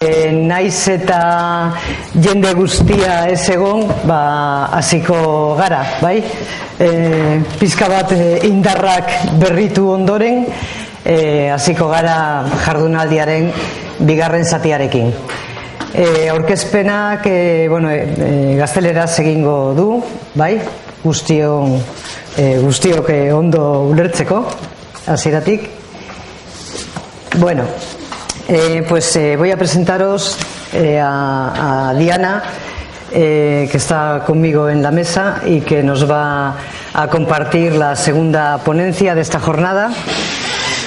E, naiz eta jende guztia ez egon, ba, hasiko gara, bai? E, pizka bat e, indarrak berritu ondoren, e, hasiko gara jardunaldiaren bigarren zatiarekin. E, aurkezpenak e, bueno, e, gazteleraz egingo du, bai? Guztion, e, guztiok e, ondo ulertzeko, hasieratik. Bueno, eh, pues eh, voy a presentaros eh, a, a, Diana, que está conmigo en la mesa y que nos va a compartir la segunda ponencia de esta jornada.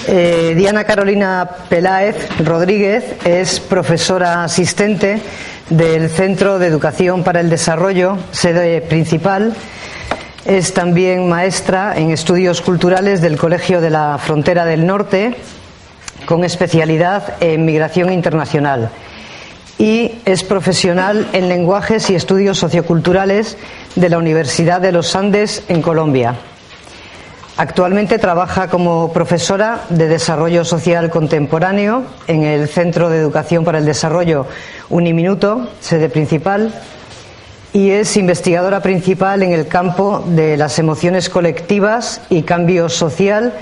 Diana Carolina Peláez Rodríguez es profesora asistente del Centro de Educación para el Desarrollo, sede principal. Es también maestra en estudios culturales del Colegio de la Frontera del Norte, con especialidad en migración internacional. Y es profesional en lenguajes y estudios socioculturales de la Universidad de los Andes en Colombia. Actualmente trabaja como profesora de Desarrollo Social Contemporáneo en el Centro de Educación para el Desarrollo Uniminuto, sede principal, y es investigadora principal en el campo de las emociones colectivas y cambio social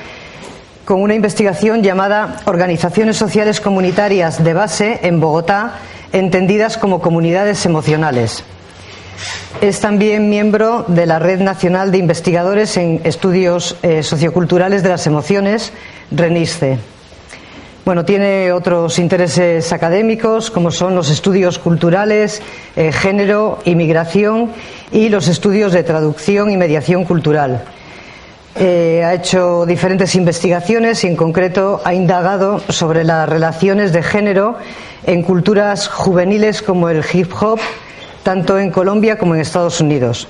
con una investigación llamada Organizaciones Sociales Comunitarias de Base en Bogotá, entendidas como comunidades emocionales. Es también miembro de la Red Nacional de Investigadores en Estudios eh, Socioculturales de las Emociones, RENISCE. Bueno, tiene otros intereses académicos, como son los estudios culturales, eh, género, inmigración y los estudios de traducción y mediación cultural. Eh, ha hecho diferentes investigaciones y, en concreto, ha indagado sobre las relaciones de género en culturas juveniles como el hip hop, tanto en Colombia como en Estados Unidos.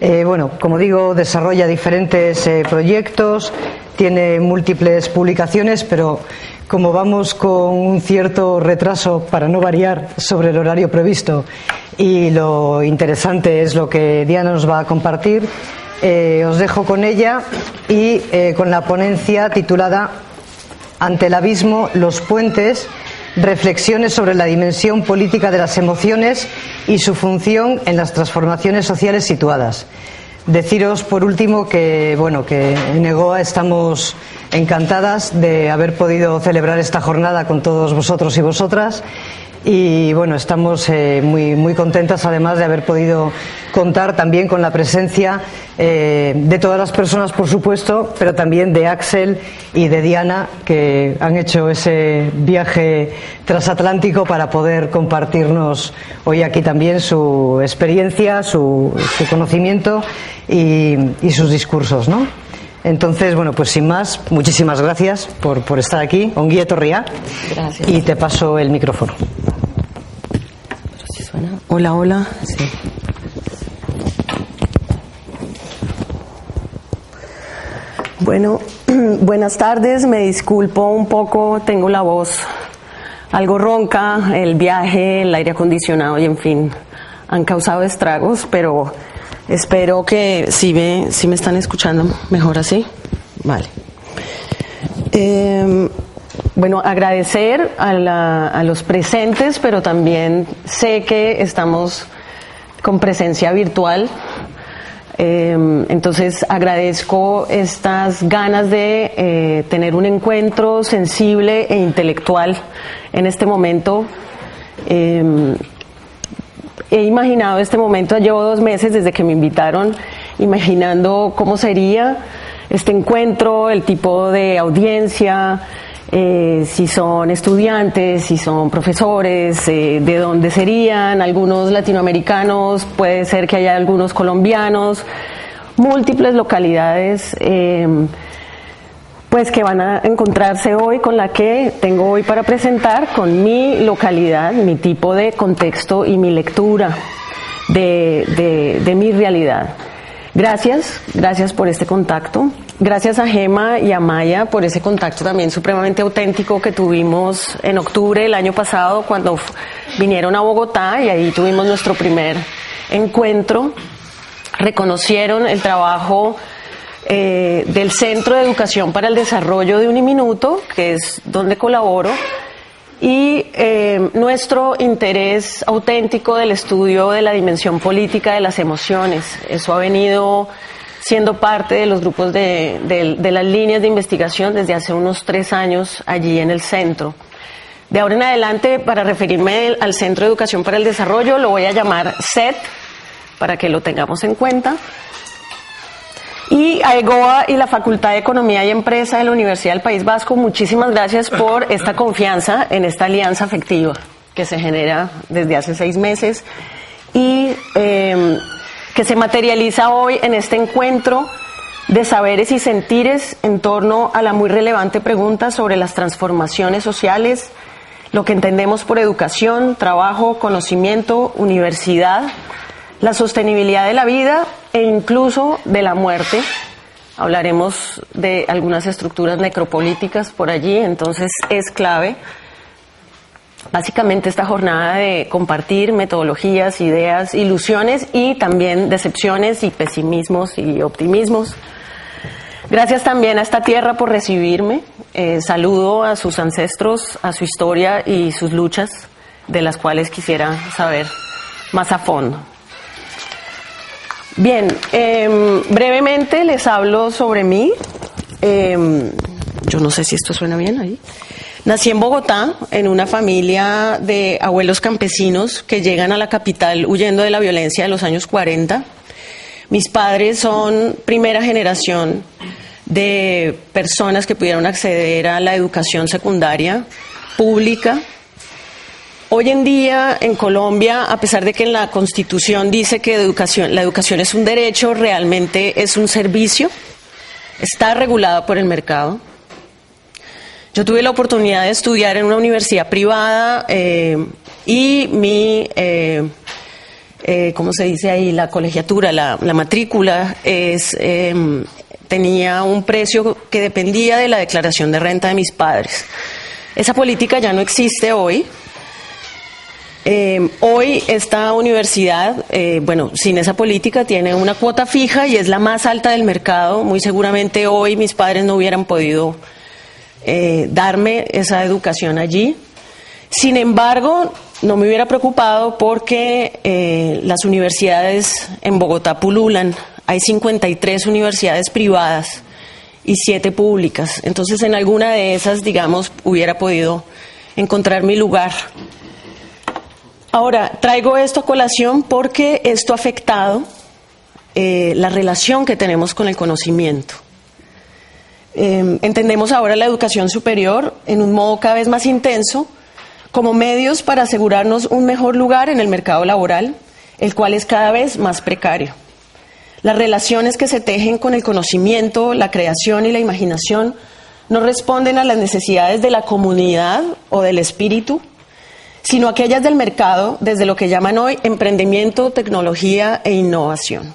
Eh, bueno, como digo, desarrolla diferentes eh, proyectos, tiene múltiples publicaciones, pero como vamos con un cierto retraso, para no variar, sobre el horario previsto, y lo interesante es lo que Diana nos va a compartir, eh, os dejo con ella y eh, con la ponencia titulada Ante el abismo, los puentes, reflexiones sobre la dimensión política de las emociones y su función en las transformaciones sociales situadas. Deciros por último que bueno que en EGOA estamos encantadas de haber podido celebrar esta jornada con todos vosotros y vosotras y bueno, estamos eh, muy, muy contentas además de haber podido contar también con la presencia eh, de todas las personas, por supuesto, pero también de Axel y de Diana, que han hecho ese viaje transatlántico para poder compartirnos hoy aquí también su experiencia, su, su conocimiento y, y, sus discursos, ¿no? Entonces, bueno, pues sin más, muchísimas gracias por, por estar aquí. Onguieto Ría. Gracias. Y te paso el micrófono. Hola, hola. Sí. Bueno, buenas tardes. Me disculpo un poco, tengo la voz algo ronca. El viaje, el aire acondicionado y en fin, han causado estragos, pero espero que si me, si me están escuchando mejor así. Vale. Eh, bueno, agradecer a, los presentes, pero también sé que estamos con presencia virtual. Eh, entonces agradezco estas ganas de eh, tener un encuentro sensible e intelectual en este momento. Eh, he imaginado este momento, llevo dos meses desde que me invitaron, imaginando cómo sería este encuentro, el tipo de audiencia, eh, si son estudiantes, si son profesores, eh, de dónde serían, algunos latinoamericanos, puede ser que haya algunos colombianos, múltiples localidades. Eh, pues que van a encontrarse hoy con la que tengo hoy para presentar con mi localidad, mi tipo de contexto y mi lectura de, de mi realidad. Gracias, gracias por este contacto. Gracias a Gema y a Maya por ese contacto también supremamente auténtico que tuvimos en octubre del año pasado cuando vinieron a Bogotá y ahí tuvimos nuestro primer encuentro. Reconocieron el trabajo eh, del Centro de Educación para el Desarrollo de Uniminuto, que es donde colaboro, y eh, nuestro interés auténtico del estudio de la dimensión política de las emociones. Eso ha venido siendo parte de los grupos de, de las líneas de investigación desde hace unos tres años allí en el centro. De ahora en adelante, para referirme al Centro de Educación para el Desarrollo, lo voy a llamar SET, para que lo tengamos en cuenta. Y a EGOA y la Facultad de Economía y Empresa de la Universidad del País Vasco, muchísimas gracias por esta confianza en esta alianza afectiva que se genera desde hace seis meses y em, que se materializa hoy en este encuentro de saberes y sentires en torno a la muy relevante pregunta sobre las transformaciones sociales, lo que entendemos por educación, trabajo, conocimiento, universidad, la sostenibilidad de la vida e incluso de la muerte. Hablaremos de algunas estructuras necropolíticas por allí, entonces es clave. Básicamente esta jornada de compartir metodologías, ideas, ilusiones y también decepciones y pesimismos y optimismos. Gracias también a esta tierra por recibirme. Eh, saludo a sus ancestros, a su historia y sus luchas, de las cuales quisiera saber más a fondo. Bien, em, brevemente les hablo sobre mí. Em, yo no sé si esto suena bien ahí. Nací en Bogotá, en una familia de abuelos campesinos que llegan a la capital huyendo de la violencia de los años 40. Mis padres son primera generación de personas que pudieron acceder a la educación secundaria pública Hoy en día en Colombia, a pesar de que en la Constitución dice que la educación es un derecho, realmente es un servicio, está regulada por el mercado. Yo tuve la oportunidad de estudiar en una universidad privada eh, y mi, eh, eh, ¿cómo se dice ahí? La colegiatura, la, la matrícula, em, tenía un precio que dependía de la declaración de renta de mis padres. Esa política ya no existe hoy. Eh, hoy esta universidad, bueno, sin esa política tiene una cuota fija y es la más alta del mercado. Muy seguramente hoy mis padres no hubieran podido eh, darme esa educación allí. Sin embargo, no me hubiera preocupado porque las universidades en Bogotá pululan. Hay 53 universidades privadas y 7 públicas. Entonces, en alguna de esas, digamos, hubiera podido encontrar mi lugar. Ahora, traigo esto a colación porque esto ha afectado eh, la relación que tenemos con el conocimiento. Em, entendemos ahora la educación superior en un modo cada vez más intenso como medios para asegurarnos un mejor lugar en el mercado laboral, el cual es cada vez más precario. Las relaciones que se tejen con el conocimiento, la creación y la imaginación no responden a las necesidades de la comunidad o del espíritu, sino aquellas del mercado desde lo que llaman hoy emprendimiento, tecnología e innovación.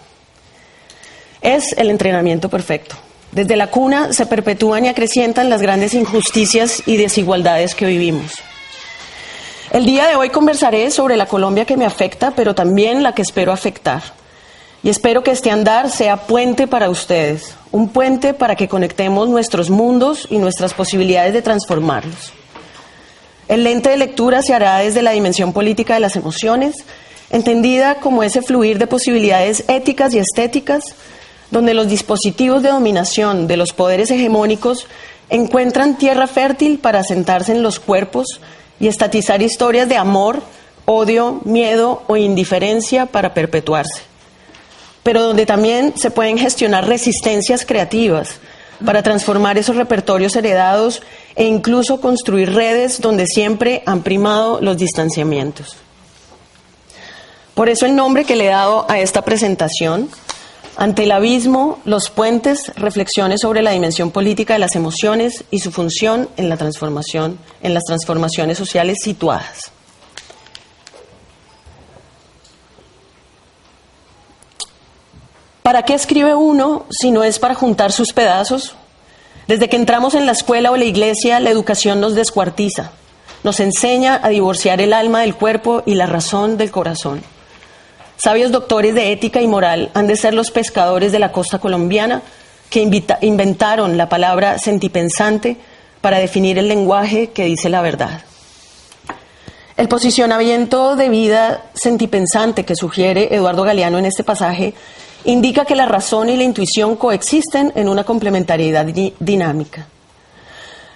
Es el entrenamiento perfecto. Desde la cuna se perpetúan y acrecientan las grandes injusticias y desigualdades que vivimos. El día de hoy conversaré sobre la Colombia que me afecta, pero también la que espero afectar. Y espero que este andar sea puente para ustedes, un puente para que conectemos nuestros mundos y nuestras posibilidades de transformarlos. El lente de lectura se hará desde la dimensión política de las emociones, entendida como ese fluir de posibilidades éticas y estéticas, donde los dispositivos de dominación de los poderes hegemónicos encuentran tierra fértil para sentarse en los cuerpos y estatizar historias de amor, odio, miedo o indiferencia para perpetuarse. Pero donde también se pueden gestionar resistencias creativas para transformar esos repertorios heredados e incluso construir redes donde siempre han primado los distanciamientos. Por eso el nombre que le he dado a esta presentación, ante el abismo, los puentes, reflexiones sobre la dimensión política de las emociones y su función en la transformación, en las transformaciones sociales situadas. ¿Para qué escribe uno si no es para juntar sus pedazos desde que entramos en la escuela o la iglesia, la educación nos descuartiza, nos enseña a divorciar el alma del cuerpo y la razón del corazón. Sabios doctores de ética y moral han de ser los pescadores de la costa colombiana que inventaron la palabra sentipensante para definir el lenguaje que dice la verdad. El posicionamiento de vida sentipensante que sugiere Eduardo Galeano en este pasaje indica que la razón y la intuición coexisten en una complementariedad dinámica.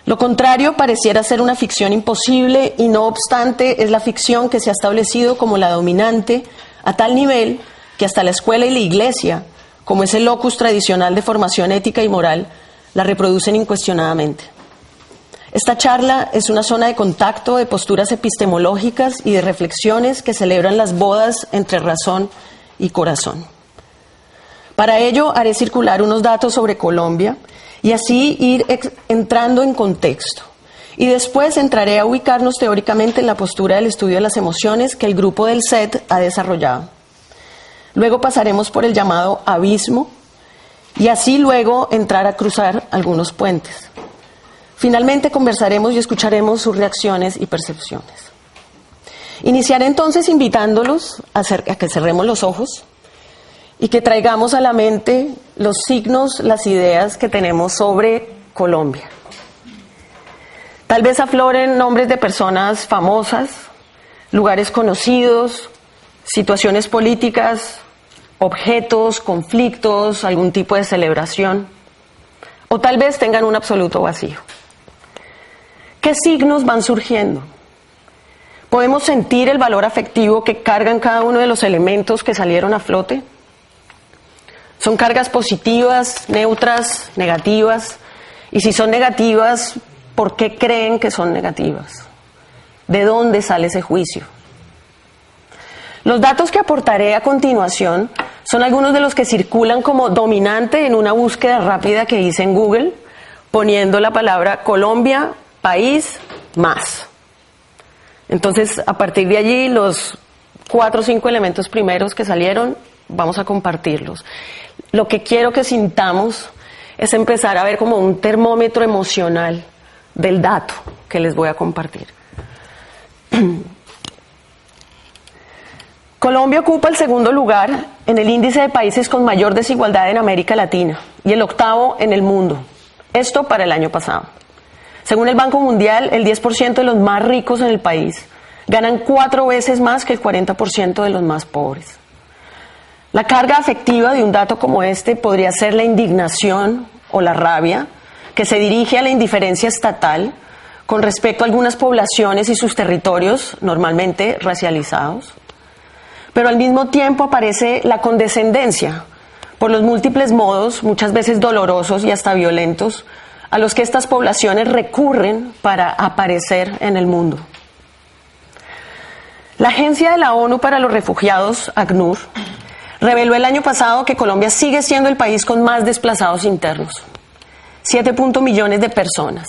Lo contrario pareciera ser una ficción imposible y no obstante es la ficción que se ha establecido como la dominante a tal nivel que hasta la escuela y la iglesia, como es el locus tradicional de formación ética y moral, la reproducen incuestionadamente. Esta charla es una zona de contacto de posturas epistemológicas y de reflexiones que celebran las bodas entre razón y corazón. Para ello haré circular unos datos sobre Colombia y así ir entrando en contexto. Y después entraré a ubicarnos teóricamente en la postura del estudio de las emociones que el grupo del SET ha desarrollado. Luego pasaremos por el llamado abismo y así luego entrar a cruzar algunos puentes. Finalmente conversaremos y escucharemos sus reacciones y percepciones. Iniciaré entonces invitándolos a, a que cerremos los ojos y que traigamos a la mente los signos, las ideas que tenemos sobre Colombia. Tal vez afloren nombres de personas famosas, lugares conocidos, situaciones políticas, objetos, conflictos, algún tipo de celebración, o tal vez tengan un absoluto vacío. ¿Qué signos van surgiendo? ¿Podemos sentir el valor afectivo que cargan cada uno de los elementos que salieron a flote? Son cargas positivas, neutras, negativas. Y si son negativas, ¿por qué creen que son negativas? ¿De dónde sale ese juicio? Los datos que aportaré a continuación son algunos de los que circulan como dominante en una búsqueda rápida que hice en Google, poniendo la palabra Colombia, país, más. Entonces, a partir de allí, los cuatro o cinco elementos primeros que salieron, vamos a compartirlos lo que quiero que sintamos es empezar a ver como un termómetro emocional del dato que les voy a compartir. Colombia ocupa el segundo lugar en el índice de países con mayor desigualdad en América Latina y el octavo en el mundo. Esto para el año pasado. Según el Banco Mundial, el 10% de los más ricos en el país ganan cuatro veces más que el 40% de los más pobres. La carga afectiva de un dato como este podría ser la indignación o la rabia que se dirige a la indiferencia estatal con respecto a algunas poblaciones y sus territorios normalmente racializados. Pero al mismo tiempo aparece la condescendencia por los múltiples modos, muchas veces dolorosos y hasta violentos, a los que estas poblaciones recurren para aparecer en el mundo. La Agencia de la ONU para los Refugiados, ACNUR, reveló el año pasado que Colombia sigue siendo el país con más desplazados internos, 7 millones de personas.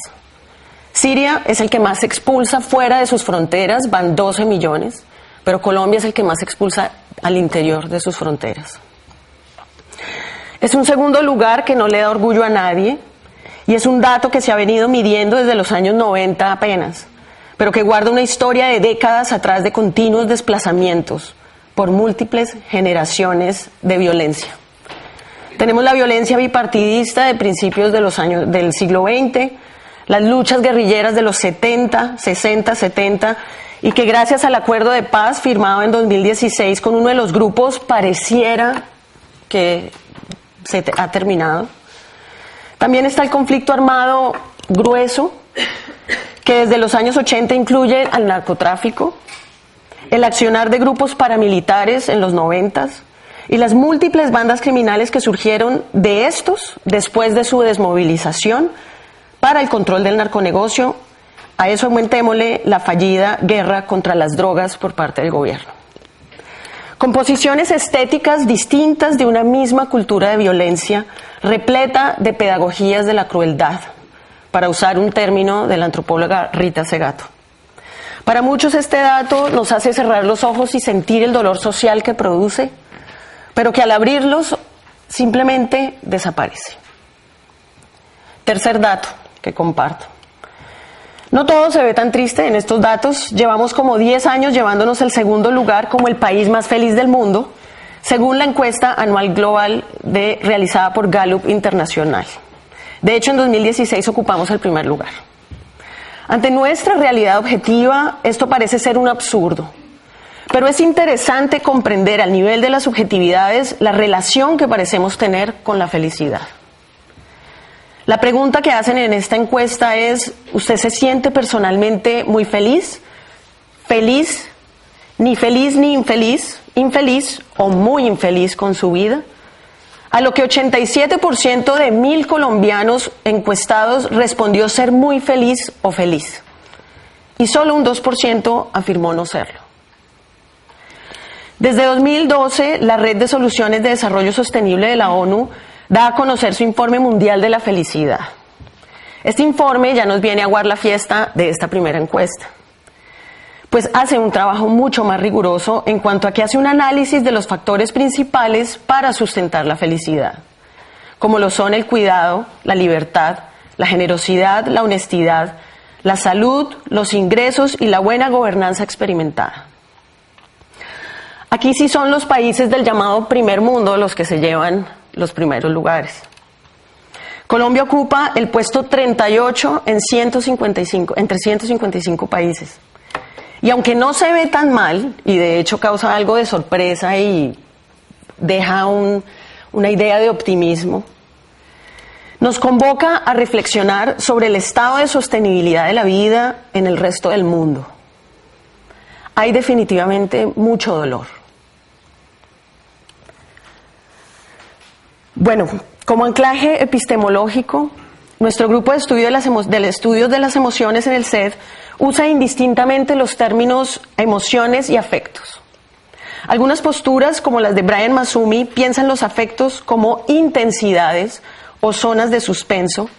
Siria es el que más expulsa fuera de sus fronteras, van 12 millones, pero Colombia es el que más expulsa al interior de sus fronteras. Es un segundo lugar que no le da orgullo a nadie y es un dato que se ha venido midiendo desde los años 90 apenas, pero que guarda una historia de décadas atrás de continuos desplazamientos por múltiples generaciones de violencia. Tenemos la violencia bipartidista de principios de los años del siglo XX, las luchas guerrilleras de los 70, 60, 70 y que gracias al acuerdo de paz firmado en 2016 con uno de los grupos pareciera que se ha terminado. También está el conflicto armado grueso que desde los años 80 incluye al narcotráfico, el accionar de grupos paramilitares en los noventas y las múltiples bandas criminales que surgieron de estos después de su desmovilización para el control del narconegocio. A eso aumentémosle la fallida guerra contra las drogas por parte del gobierno. Composiciones estéticas distintas de una misma cultura de violencia, repleta de pedagogías de la crueldad, para usar un término de la antropóloga Rita Segato. Para muchos este dato nos hace cerrar los ojos y sentir el dolor social que produce, pero que al abrirlos simplemente desaparece. Tercer dato que comparto. No todo se ve tan triste en estos datos. Llevamos como 10 años llevándonos el segundo lugar como el país más feliz del mundo, según la encuesta anual global de, realizada por Gallup Internacional. De hecho, en 2016 ocupamos el primer lugar. Ante nuestra realidad objetiva, esto parece ser un absurdo. Pero es interesante comprender al nivel de las subjetividades la relación que parecemos tener con la felicidad. La pregunta que hacen en esta encuesta es, ¿usted se siente personalmente muy feliz? ¿Feliz? ¿Ni feliz ni infeliz? ¿Infeliz o muy infeliz con su vida? A lo que 87% de mil colombianos encuestados respondió ser muy feliz o feliz. Y solo un 2% afirmó no serlo. Desde 2012, la Red de Soluciones de Desarrollo Sostenible de la ONU da a conocer su informe mundial de la felicidad. Este informe ya nos viene a aguar la fiesta de esta primera encuesta, pues hace un trabajo mucho más riguroso en cuanto a que hace un análisis de los factores principales para sustentar la felicidad, como lo son el cuidado, la libertad, la generosidad, la honestidad, la salud, los ingresos y la buena gobernanza experimentada. Aquí sí son los países del llamado primer mundo los que se llevan los primeros lugares. Colombia ocupa el puesto 38 en 155, entre 155 países. Y aunque no se ve tan mal, y de hecho causa algo de sorpresa y deja una idea de optimismo, nos convoca a reflexionar sobre el estado de sostenibilidad de la vida en el resto del mundo. Hay definitivamente mucho dolor. Bueno, como anclaje epistemológico, nuestro grupo de estudio de las de las emociones en el SED usa indistintamente los términos emociones y afectos. Algunas posturas, como las de Brian Masumi, piensan los afectos como intensidades o zonas de suspenso,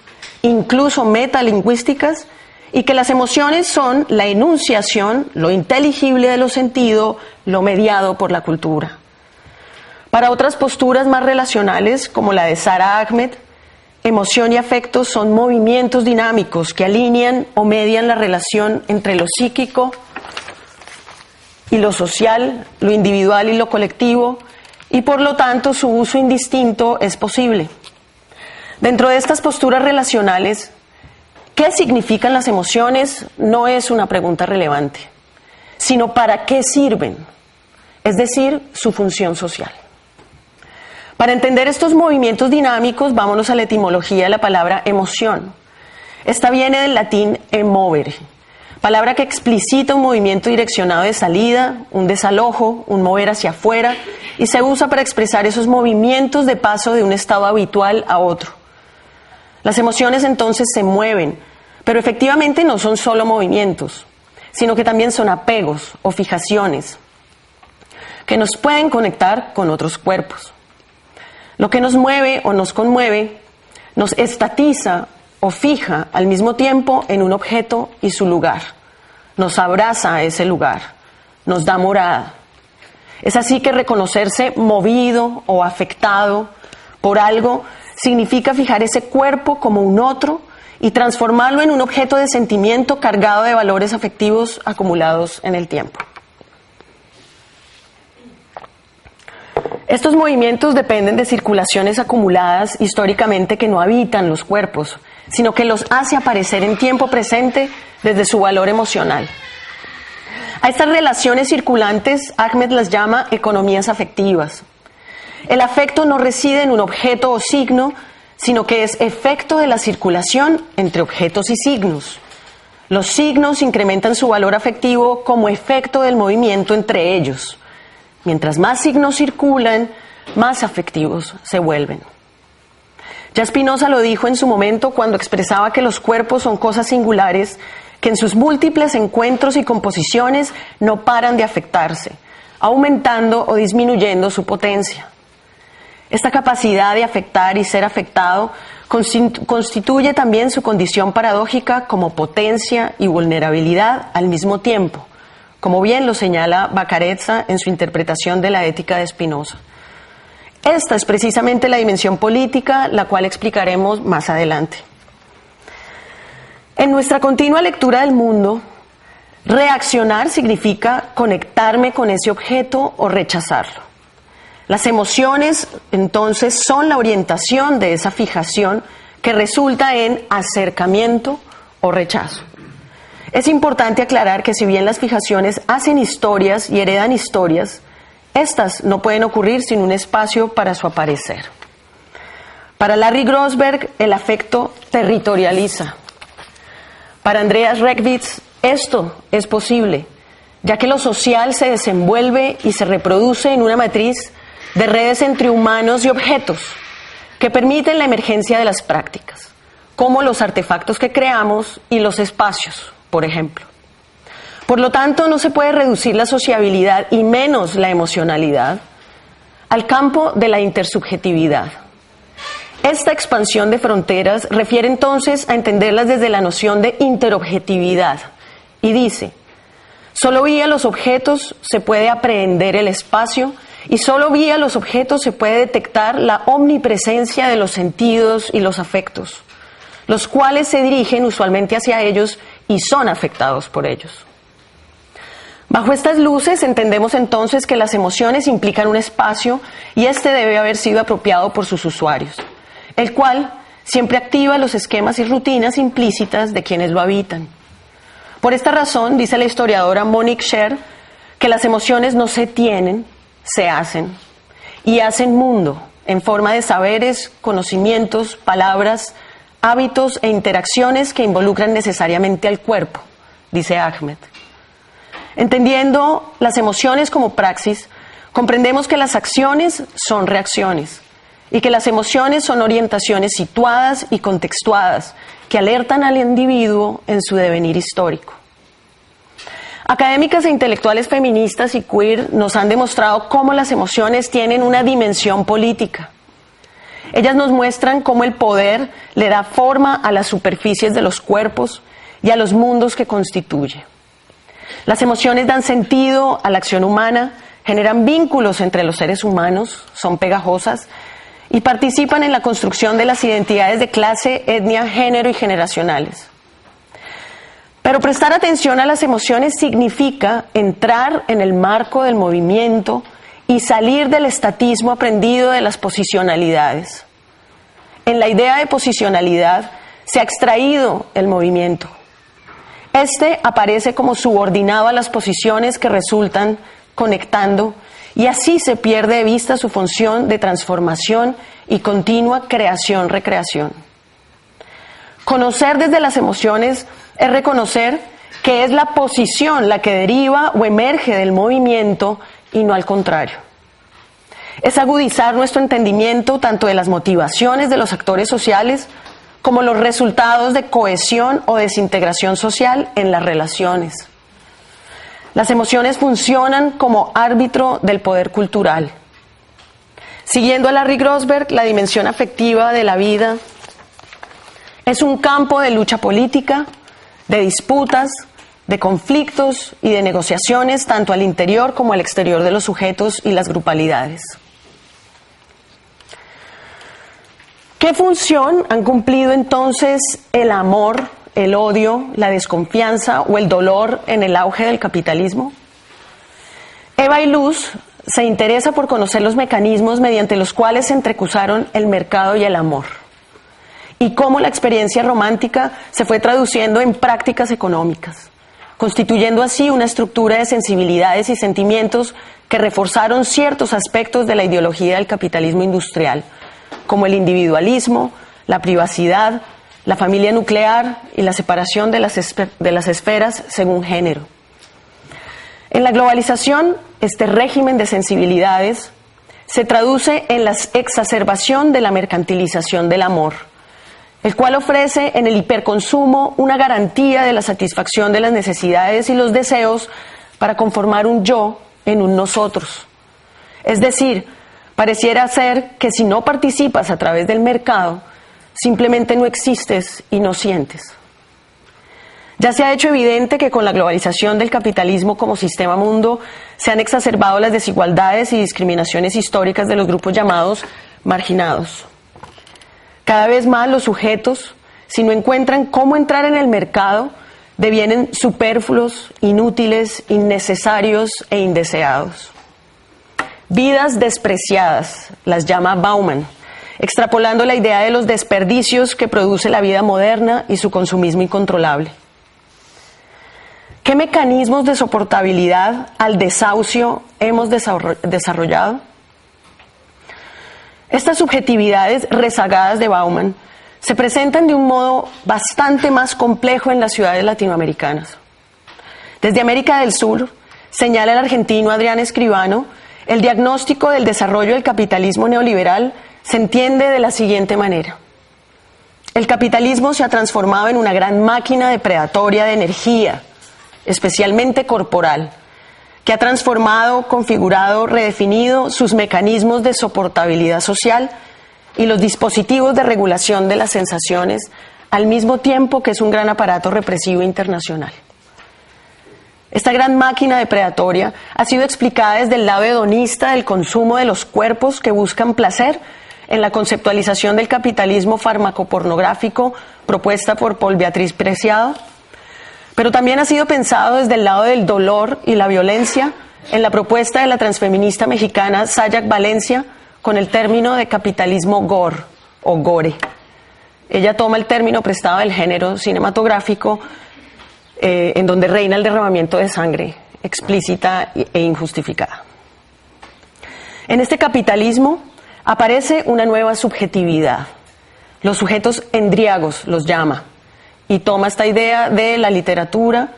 incluso metalingüísticas, y que las emociones son la enunciación, lo inteligible de lo sentido, lo mediado por la cultura. Para otras posturas más relacionales, como la de Sara Ahmed, emoción y afecto son movimientos dinámicos que alinean o median la relación entre lo psíquico y lo social, lo individual y lo colectivo, y por lo tanto su uso indistinto es posible. Dentro de estas posturas relacionales, ¿qué significan las emociones? No es una pregunta relevante, sino para qué sirven, es decir, su función social. Para entender estos movimientos dinámicos, vámonos a la etimología de la palabra emoción. Esta viene del latín emovere, palabra que explicita un movimiento direccionado de salida, un desalojo, un mover hacia afuera, y se usa para expresar esos movimientos de paso de un estado habitual a otro. Las emociones entonces se mueven, pero efectivamente no son solo movimientos, sino que también son apegos o fijaciones que nos pueden conectar con otros cuerpos. Lo que nos mueve o nos conmueve nos estatiza o fija al mismo tiempo en un objeto y su lugar. Nos abraza a ese lugar, nos da morada. Es así que reconocerse movido o afectado por algo significa fijar ese cuerpo como un otro y transformarlo en un objeto de sentimiento cargado de valores afectivos acumulados en el tiempo. Estos movimientos dependen de circulaciones acumuladas históricamente que no habitan los cuerpos, sino que los hace aparecer en tiempo presente desde su valor emocional. A estas relaciones circulantes, Ahmed las llama economías afectivas. El afecto no reside en un objeto o signo, sino que es efecto de la circulación entre objetos y signos. Los signos incrementan su valor afectivo como efecto del movimiento entre ellos. Mientras más signos circulan, más afectivos se vuelven. Ya Spinoza lo dijo en su momento cuando expresaba que los cuerpos son cosas singulares que en sus múltiples encuentros y composiciones no paran de afectarse, aumentando o disminuyendo su potencia. Esta capacidad de afectar y ser afectado constituye también su condición paradójica como potencia y vulnerabilidad al mismo tiempo como bien lo señala Bacarezza en su interpretación de la ética de Spinoza. Esta es precisamente la dimensión política, la cual explicaremos más adelante. En nuestra continua lectura del mundo, reaccionar significa conectarme con ese objeto o rechazarlo. Las emociones, entonces, son la orientación de esa fijación que resulta en acercamiento o rechazo. Es importante aclarar que si bien las fijaciones hacen historias y heredan historias, estas no pueden ocurrir sin un espacio para su aparecer. Para Larry Grossberg, el afecto territorializa. Para Andreas Reckwitz, esto es posible, ya que lo social se desenvuelve y se reproduce en una matriz de redes entre humanos y objetos que permiten la emergencia de las prácticas, como los artefactos que creamos y los espacios, por ejemplo. Por lo tanto, no se puede reducir la sociabilidad y menos la emocionalidad al campo de la intersubjetividad. Esta expansión de fronteras refiere entonces a entenderlas desde la noción de interobjetividad y dice, solo vía los objetos se puede aprehender el espacio y solo vía los objetos se puede detectar la omnipresencia de los sentidos y los afectos, los cuales se dirigen usualmente hacia ellos y son afectados por ellos. Bajo estas luces entendemos entonces que las emociones implican un espacio y este debe haber sido apropiado por sus usuarios, el cual siempre activa los esquemas y rutinas implícitas de quienes lo habitan. Por esta razón, dice la historiadora Monique Scher, que las emociones no se tienen, se hacen y hacen mundo en forma de saberes, conocimientos, palabras, hábitos e interacciones que involucran necesariamente al cuerpo, dice Ahmed. Entendiendo las emociones como praxis, comprendemos que las acciones son reacciones y que las emociones son orientaciones situadas y contextuadas que alertan al individuo en su devenir histórico. Académicas e intelectuales feministas y queer nos han demostrado cómo las emociones tienen una dimensión política. Ellas nos muestran cómo el poder le da forma a las superficies de los cuerpos y a los mundos que constituye. Las emociones dan sentido a la acción humana, generan vínculos entre los seres humanos, son pegajosas y participan en la construcción de las identidades de clase, etnia, género y generacionales. Pero prestar atención a las emociones significa entrar en el marco del movimiento y salir del estatismo aprendido de las posicionalidades. En la idea de posicionalidad se ha extraído el movimiento. Este aparece como subordinado a las posiciones que resultan conectando y así se pierde de vista su función de transformación y continua creación-recreación. Conocer desde las emociones es reconocer que es la posición la que deriva o emerge del movimiento y no al contrario. Es agudizar nuestro entendimiento tanto de las motivaciones de los actores sociales como los resultados de cohesión o desintegración social en las relaciones. Las emociones funcionan como árbitro del poder cultural. Siguiendo a Larry Grossberg, la dimensión afectiva de la vida es un campo de lucha política, de disputas, de conflictos y de negociaciones tanto al interior como al exterior de los sujetos y las grupalidades. ¿Qué función han cumplido entonces el amor, el odio, la desconfianza o el dolor en el auge del capitalismo? Eva y Luz se interesa por conocer los mecanismos mediante los cuales se entrecruzaron el mercado y el amor y cómo la experiencia romántica se fue traduciendo en prácticas económicas, constituyendo así una estructura de sensibilidades y sentimientos que reforzaron ciertos aspectos de la ideología del capitalismo industrial, como el individualismo, la privacidad, la familia nuclear y la separación de las, esferas según género. En la globalización, este régimen de sensibilidades se traduce en la exacerbación de la mercantilización del amor, el cual ofrece en el hiperconsumo una garantía de la satisfacción de las necesidades y los deseos para conformar un yo en un nosotros. Es decir, pareciera ser que si no participas a través del mercado, simplemente no existes y no sientes. Ya se ha hecho evidente que con la globalización del capitalismo como sistema mundo se han exacerbado las desigualdades y discriminaciones históricas de los grupos llamados marginados. Cada vez más los sujetos, si no encuentran cómo entrar en el mercado, devienen superfluos, inútiles, innecesarios e indeseados. Vidas despreciadas, las llama Bauman, extrapolando la idea de los desperdicios que produce la vida moderna y su consumismo incontrolable. ¿Qué mecanismos de soportabilidad al desahucio hemos desarrollado? Estas subjetividades rezagadas de Bauman se presentan de un modo bastante más complejo en las ciudades latinoamericanas. Desde América del Sur, señala el argentino Adrián Escribano, el diagnóstico del desarrollo del capitalismo neoliberal se entiende de la siguiente manera. El capitalismo se ha transformado en una gran máquina depredatoria de energía, especialmente corporal, que ha transformado, configurado, redefinido sus mecanismos de soportabilidad social y los dispositivos de regulación de las sensaciones, al mismo tiempo que es un gran aparato represivo internacional. Esta gran máquina depredatoria ha sido explicada desde el lado hedonista del consumo de los cuerpos que buscan placer en la conceptualización del capitalismo farmacopornográfico propuesta por Paul Beatriz Preciado, pero también ha sido pensado desde el lado del dolor y la violencia en la propuesta de la transfeminista mexicana Sayak Valencia con el término de capitalismo gore o gore. Ella toma el término prestado del género cinematográfico eh, en donde reina el derramamiento de sangre explícita e injustificada. En este capitalismo aparece una nueva subjetividad. Los sujetos endriagos los llama y toma esta idea de la literatura,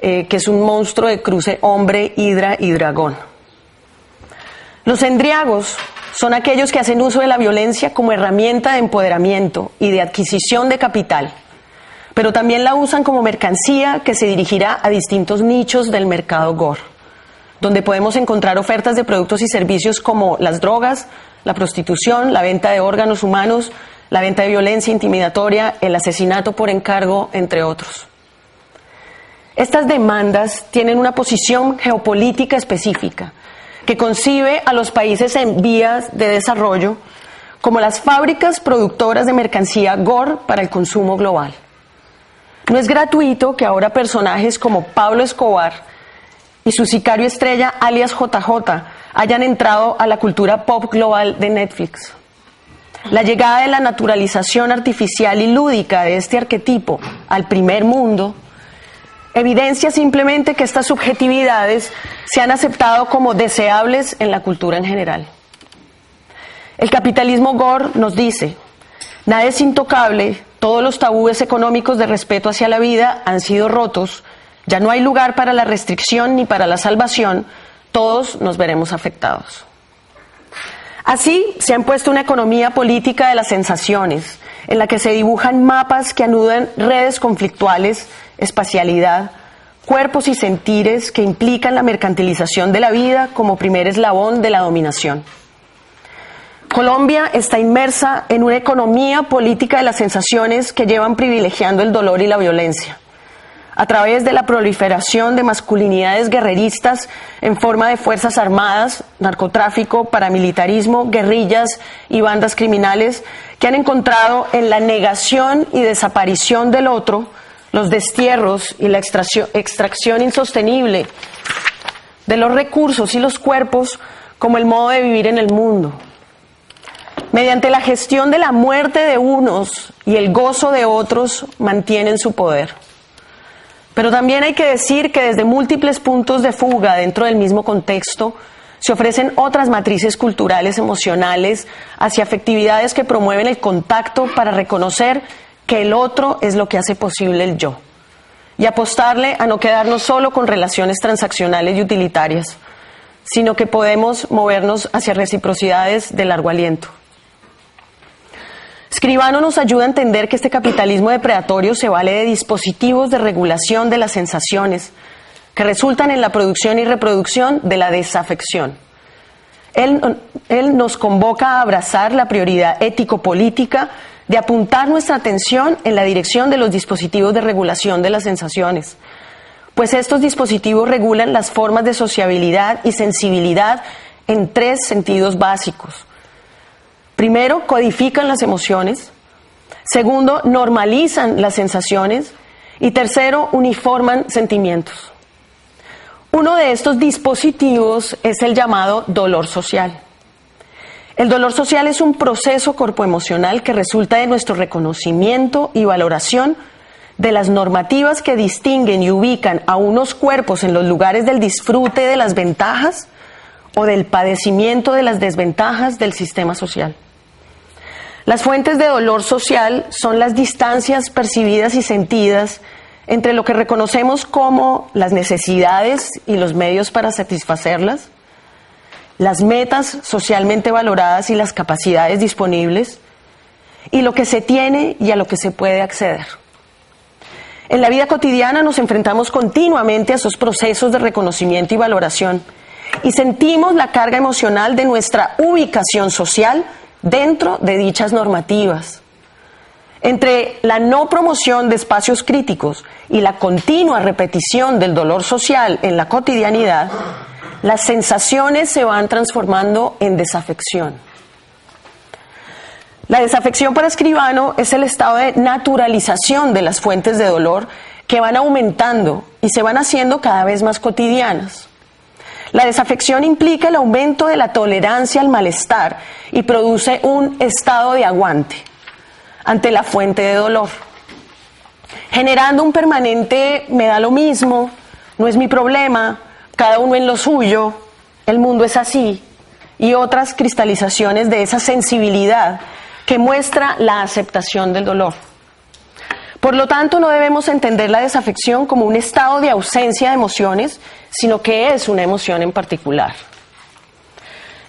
eh, que es un monstruo de cruce hombre, hidra y dragón. Los endriagos son aquellos que hacen uso de la violencia como herramienta de empoderamiento y de adquisición de capital, pero también la usan como mercancía que se dirigirá a distintos nichos del mercado gore, donde podemos encontrar ofertas de productos y servicios como las drogas, la prostitución, la venta de órganos humanos, la venta de violencia intimidatoria, el asesinato por encargo, entre otros. Estas demandas tienen una posición geopolítica específica que concibe a los países en vías de desarrollo como las fábricas productoras de mercancía GOR para el consumo global. No es gratuito que ahora personajes como Pablo Escobar y su sicario estrella alias JJ hayan entrado a la cultura pop global de Netflix. La llegada de la naturalización artificial y lúdica de este arquetipo al primer mundo evidencia simplemente que estas subjetividades se han aceptado como deseables en la cultura en general. El capitalismo Gore nos dice, nada es intocable, todos los tabúes económicos de respeto hacia la vida han sido rotos, ya no hay lugar para la restricción ni para la salvación, todos nos veremos afectados. Así se ha impuesto una economía política de las sensaciones, en la que se dibujan mapas que anudan redes conflictuales, espacialidad, cuerpos y sentires que implican la mercantilización de la vida como primer eslabón de la dominación. Colombia está inmersa en una economía política de las sensaciones que llevan privilegiando el dolor y la violencia a través de la proliferación de masculinidades guerreristas en forma de fuerzas armadas, narcotráfico, paramilitarismo, guerrillas y bandas criminales que han encontrado en la negación y desaparición del otro los destierros y la extracción, insostenible de los recursos y los cuerpos como el modo de vivir en el mundo. Mediante la gestión de la muerte de unos y el gozo de otros mantienen su poder. Pero también hay que decir que desde múltiples puntos de fuga dentro del mismo contexto se ofrecen otras matrices culturales emocionales hacia afectividades que promueven el contacto para reconocer que el otro es lo que hace posible el yo y apostarle a no quedarnos solo con relaciones transaccionales y utilitarias, sino que podemos movernos hacia reciprocidades de largo aliento. Escribano nos ayuda a entender que este capitalismo depredatorio se vale de dispositivos de regulación de las sensaciones que resultan en la producción y reproducción de la desafección. Él, él nos convoca a abrazar la prioridad ético-política de apuntar nuestra atención en la dirección de los dispositivos de regulación de las sensaciones, pues estos dispositivos regulan las formas de sociabilidad y sensibilidad en tres sentidos básicos Primero, codifican las emociones. Segundo, normalizan las sensaciones. Y tercero, uniforman sentimientos. Uno de estos dispositivos es el llamado dolor social. El dolor social es un proceso corpoemocional que resulta de nuestro reconocimiento y valoración de las normativas que distinguen y ubican a unos cuerpos en los lugares del disfrute de las ventajas o del padecimiento de las desventajas del sistema social. Las fuentes de dolor social son las distancias percibidas y sentidas entre lo que reconocemos como las necesidades y los medios para satisfacerlas, las metas socialmente valoradas y las capacidades disponibles, y lo que se tiene y a lo que se puede acceder. En la vida cotidiana nos enfrentamos continuamente a esos procesos de reconocimiento y valoración y sentimos la carga emocional de nuestra ubicación social dentro de dichas normativas. Entre la no promoción de espacios críticos y la continua repetición del dolor social en la cotidianidad, las sensaciones se van transformando en desafección. La desafección para escribano es el estado de naturalización de las fuentes de dolor que van aumentando y se van haciendo cada vez más cotidianas. La desafección implica el aumento de la tolerancia al malestar y produce un estado de aguante ante la fuente de dolor, generando un permanente me da lo mismo, no es mi problema, cada uno en lo suyo, el mundo es así, y otras cristalizaciones de esa sensibilidad que muestra la aceptación del dolor. Por lo tanto, no debemos entender la desafección como un estado de ausencia de emociones, sino que es una emoción en particular.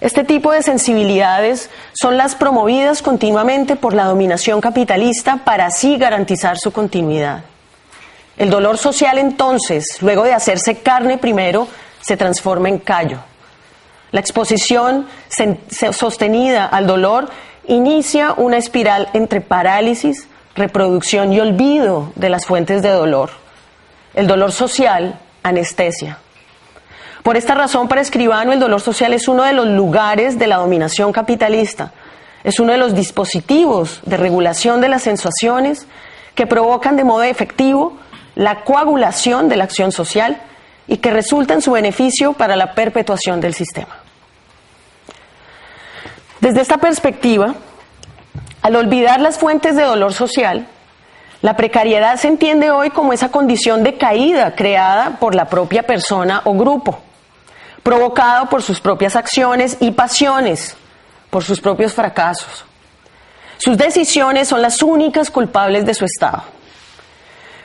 Este tipo de sensibilidades son las promovidas continuamente por la dominación capitalista para así garantizar su continuidad. El dolor social entonces, luego de hacerse carne primero, se transforma en callo. La exposición sostenida al dolor inicia una espiral entre parálisis, reproducción y olvido de las fuentes de dolor. El dolor social, anestesia. Por esta razón, para Escribano, el dolor social es uno de los lugares de la dominación capitalista. Es uno de los dispositivos de regulación de las sensaciones que provocan de modo efectivo la coagulación de la acción social y que resulta en su beneficio para la perpetuación del sistema. Desde esta perspectiva, al olvidar las fuentes de dolor social, la precariedad se entiende hoy como esa condición de caída creada por la propia persona o grupo, provocado por sus propias acciones y pasiones, por sus propios fracasos. Sus decisiones son las únicas culpables de su estado.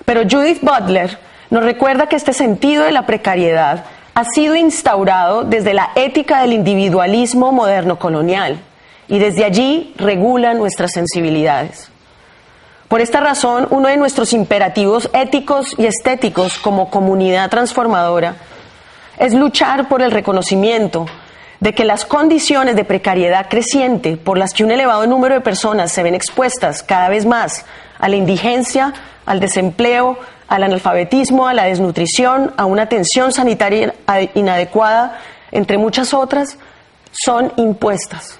Pero Judith Butler nos recuerda que este sentido de la precariedad ha sido instaurado desde la ética del individualismo moderno colonial y desde allí regula nuestras sensibilidades. Por esta razón, uno de nuestros imperativos éticos y estéticos como comunidad transformadora es luchar por el reconocimiento de que las condiciones de precariedad creciente por las que un elevado número de personas se ven expuestas cada vez más a la indigencia, al desempleo, al analfabetismo, a la desnutrición, a una atención sanitaria inadecuada, entre muchas otras, son impuestas.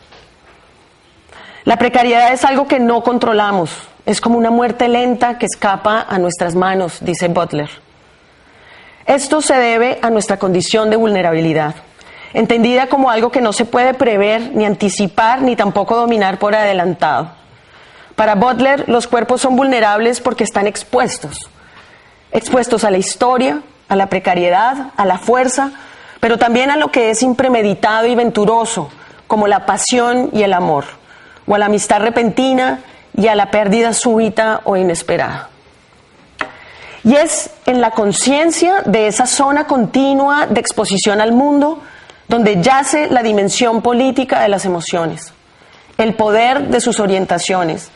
La precariedad es algo que no controlamos, es como una muerte lenta que escapa a nuestras manos, dice Butler. Esto se debe a nuestra condición de vulnerabilidad, entendida como algo que no se puede prever, ni anticipar, ni tampoco dominar por adelantado. Para Butler, los cuerpos son vulnerables porque están expuestos, expuestos a la historia, a la precariedad, a la fuerza, pero también a lo que es impremeditado y venturoso, como la pasión y el amor, o a la amistad repentina y a la pérdida súbita o inesperada. Y es en la conciencia de esa zona continua de exposición al mundo donde yace la dimensión política de las emociones, el poder de sus orientaciones,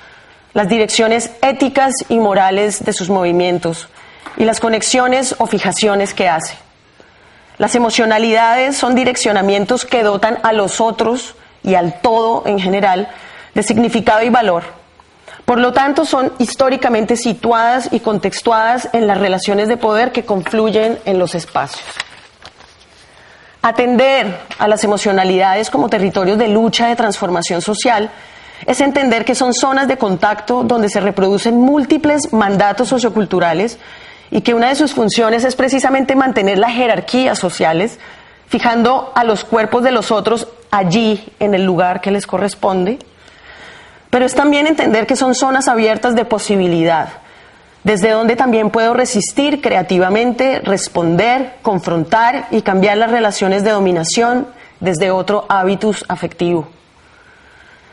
las direcciones éticas y morales de sus movimientos, y las conexiones o fijaciones que hace. Las emocionalidades son direccionamientos que dotan a los otros y al todo en general de significado y valor. Por lo tanto, son históricamente situadas y contextuadas en las relaciones de poder que confluyen en los espacios. Atender a las emocionalidades como territorios de lucha, de transformación social, es entender que son zonas de contacto donde se reproducen múltiples mandatos socioculturales y que una de sus funciones es precisamente mantener las jerarquías sociales, fijando a los cuerpos de los otros allí, en el lugar que les corresponde. Pero es también entender que son zonas abiertas de posibilidad, desde donde también puedo resistir creativamente, responder, confrontar y cambiar las relaciones de dominación desde otro hábitus afectivo.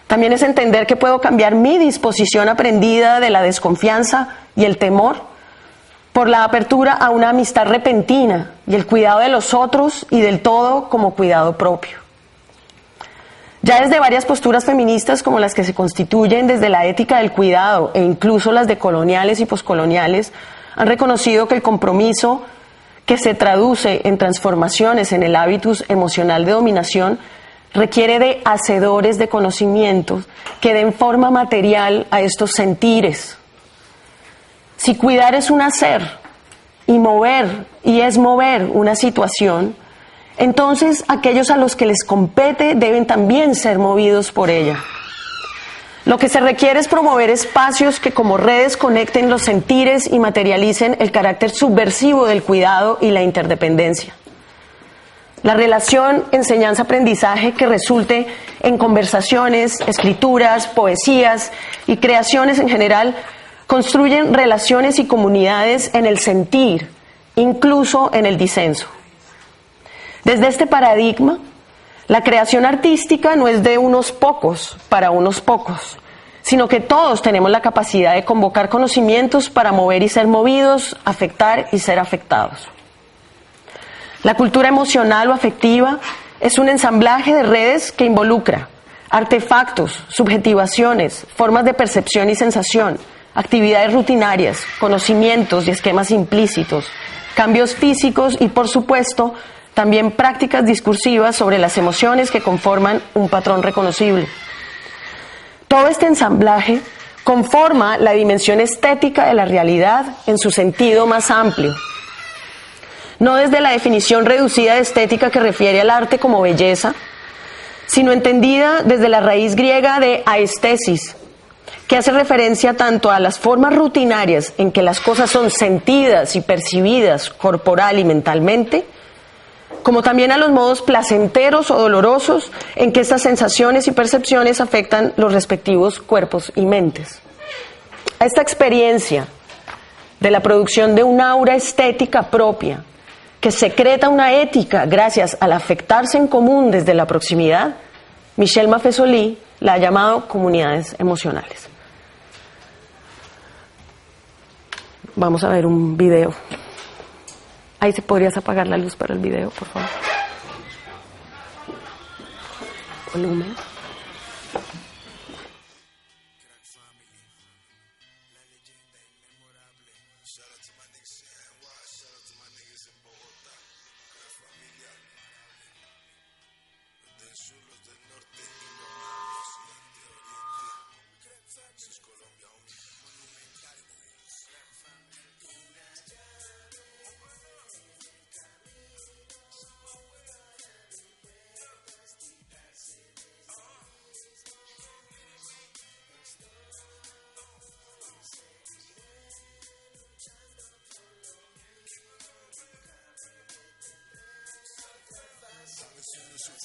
También es entender que puedo cambiar mi disposición aprendida de la desconfianza y el temor por la apertura a una amistad repentina y el cuidado de los otros y del todo como cuidado propio. Ya desde varias posturas feministas como las que se constituyen desde la ética del cuidado e incluso las de coloniales y poscoloniales han reconocido que el compromiso que se traduce en transformaciones en el hábitus emocional de dominación requiere de hacedores de conocimientos que den forma material a estos sentires. Si cuidar es un hacer y mover y es mover una situación, entonces aquellos a los que les compete deben también ser movidos por ella. Lo que se requiere es promover espacios que como redes conecten los sentires y materialicen el carácter subversivo del cuidado y la interdependencia. La relación enseñanza-aprendizaje que resulte en conversaciones, escrituras, poesías y creaciones en general construyen relaciones y comunidades en el sentir, incluso en el disenso. Desde este paradigma, la creación artística no es de unos pocos para unos pocos, sino que todos tenemos la capacidad de convocar conocimientos para mover y ser movidos, afectar y ser afectados. La cultura emocional o afectiva es un ensamblaje de redes que involucra artefactos, subjetivaciones, formas de percepción y sensación, actividades rutinarias, conocimientos y esquemas implícitos, cambios físicos y, por supuesto, también prácticas discursivas sobre las emociones que conforman un patrón reconocible. Todo este ensamblaje conforma la dimensión estética de la realidad en su sentido más amplio. No desde la definición reducida de estética que refiere al arte como belleza, sino entendida desde la raíz griega de aestesis, que hace referencia tanto a las formas rutinarias en que las cosas son sentidas y percibidas corporal y mentalmente, como también a los modos placenteros o dolorosos en que estas sensaciones y percepciones afectan los respectivos cuerpos y mentes. A esta experiencia de la producción de una aura estética propia, que secreta una ética gracias al afectarse en común desde la proximidad, Michel Maffesoli la ha llamado comunidades emocionales. Vamos a ver un video. Ahí se podrías apagar la luz para el video, por favor. Volumen.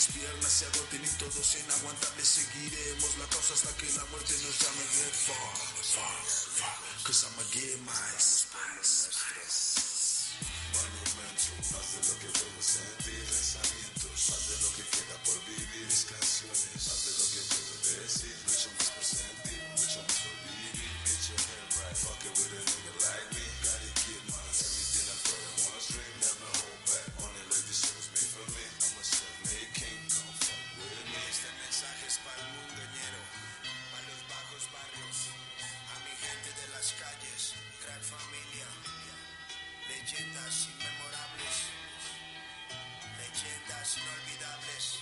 mis piernas se agoten y todos sean aguantables, seguiremos la causa hasta que la muerte nos llame. Get far, far, far, cause I'ma get mine. Monumento, más de lo que puedo sentir, pensamientos, más de lo que queda por vivir, mis canciones, más de lo que puedo decir, mucho más por sentir, mucho más por vivir. Get your head right, fuck it with a nigga like me, inmemorables, leyendas inolvidables.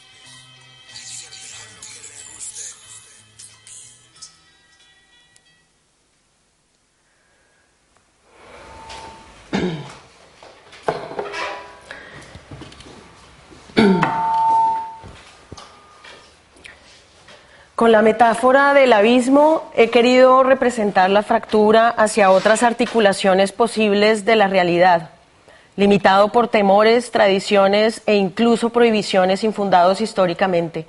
Con la metáfora del abismo he querido representar la fractura hacia otras articulaciones posibles de la realidad, limitado por temores, tradiciones e incluso prohibiciones infundados históricamente,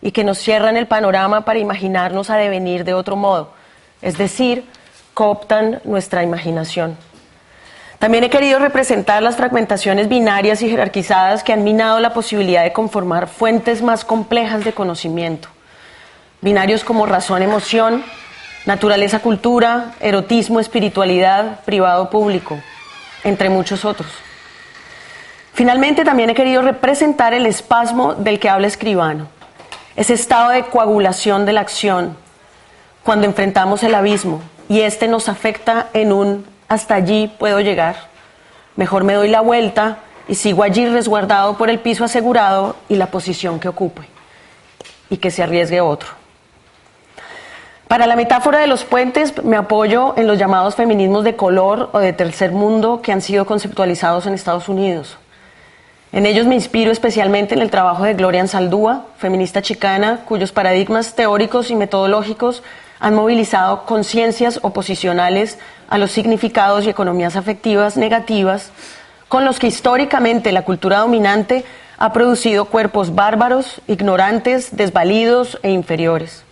y que nos cierran el panorama para imaginarnos a devenir de otro modo, es decir, cooptan nuestra imaginación. También he querido representar las fragmentaciones binarias y jerarquizadas que han minado la posibilidad de conformar fuentes más complejas de conocimiento binarios como razón-emoción, naturaleza-cultura, erotismo, espiritualidad, privado-público, entre muchos otros. Finalmente, también he querido representar el espasmo del que habla escribano, ese estado de coagulación de la acción, cuando enfrentamos el abismo y este nos afecta en un hasta allí puedo llegar. Mejor me doy la vuelta y sigo allí resguardado por el piso asegurado y la posición que ocupe y que se arriesgue otro. Para la metáfora de los puentes me apoyo en los llamados feminismos de color o de tercer mundo que han sido conceptualizados en Estados Unidos. En ellos me inspiro especialmente en el trabajo de Gloria Saldúa, feminista chicana, cuyos paradigmas teóricos y metodológicos han movilizado conciencias oposicionales a los significados y economías afectivas negativas con los que históricamente la cultura dominante ha producido cuerpos bárbaros, ignorantes, desvalidos e inferiores.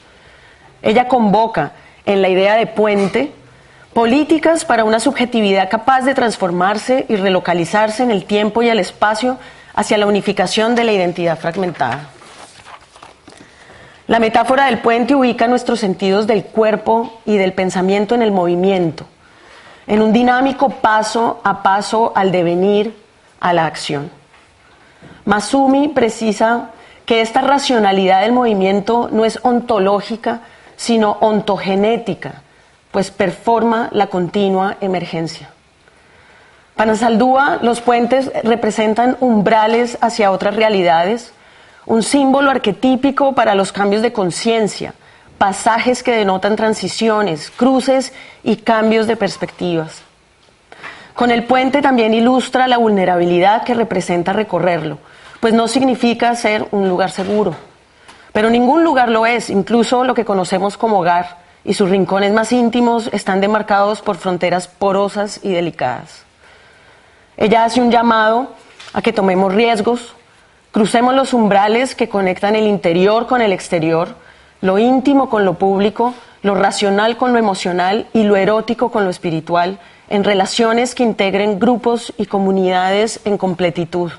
Ella convoca en la idea de puente políticas para una subjetividad capaz de transformarse y relocalizarse en el tiempo y el espacio hacia la unificación de la identidad fragmentada. La metáfora del puente ubica nuestros sentidos del cuerpo y del pensamiento en el movimiento, en un dinámico paso a paso al devenir, a la acción. Masumi precisa que esta racionalidad del movimiento no es ontológica, sino ontogenética, pues performa la continua emergencia. Para Saldúa, los puentes representan umbrales hacia otras realidades, un símbolo arquetípico para los cambios de conciencia, pasajes que denotan transiciones, cruces y cambios de perspectivas. Con el puente también ilustra la vulnerabilidad que representa recorrerlo, pues no significa ser un lugar seguro. Pero ningún lugar lo es, incluso lo que conocemos como hogar, y sus rincones más íntimos están demarcados por fronteras porosas y delicadas. Ella hace un llamado a que tomemos riesgos, crucemos los umbrales que conectan el interior con el exterior, lo íntimo con lo público, lo racional con lo emocional y lo erótico con lo espiritual, en relaciones que integren grupos y comunidades en completitud.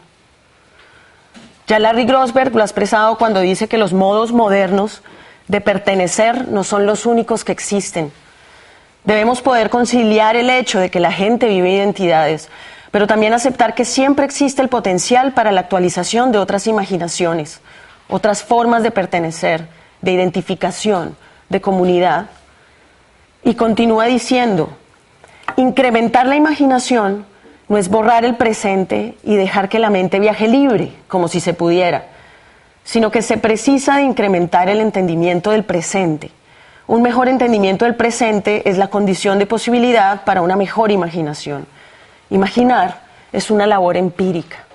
Ya Larry Grossberg lo ha expresado cuando dice que los modos modernos de pertenecer no son los únicos que existen. Debemos poder conciliar el hecho de que la gente vive identidades, pero también aceptar que siempre existe el potencial para la actualización de otras imaginaciones, otras formas de pertenecer, de identificación, de comunidad. Y continúa diciendo, incrementar la imaginación no es borrar el presente y dejar que la mente viaje libre, como si se pudiera, sino que se precisa de incrementar el entendimiento del presente. Un mejor entendimiento del presente es la condición de posibilidad para una mejor imaginación. Imaginar es una labor empírica.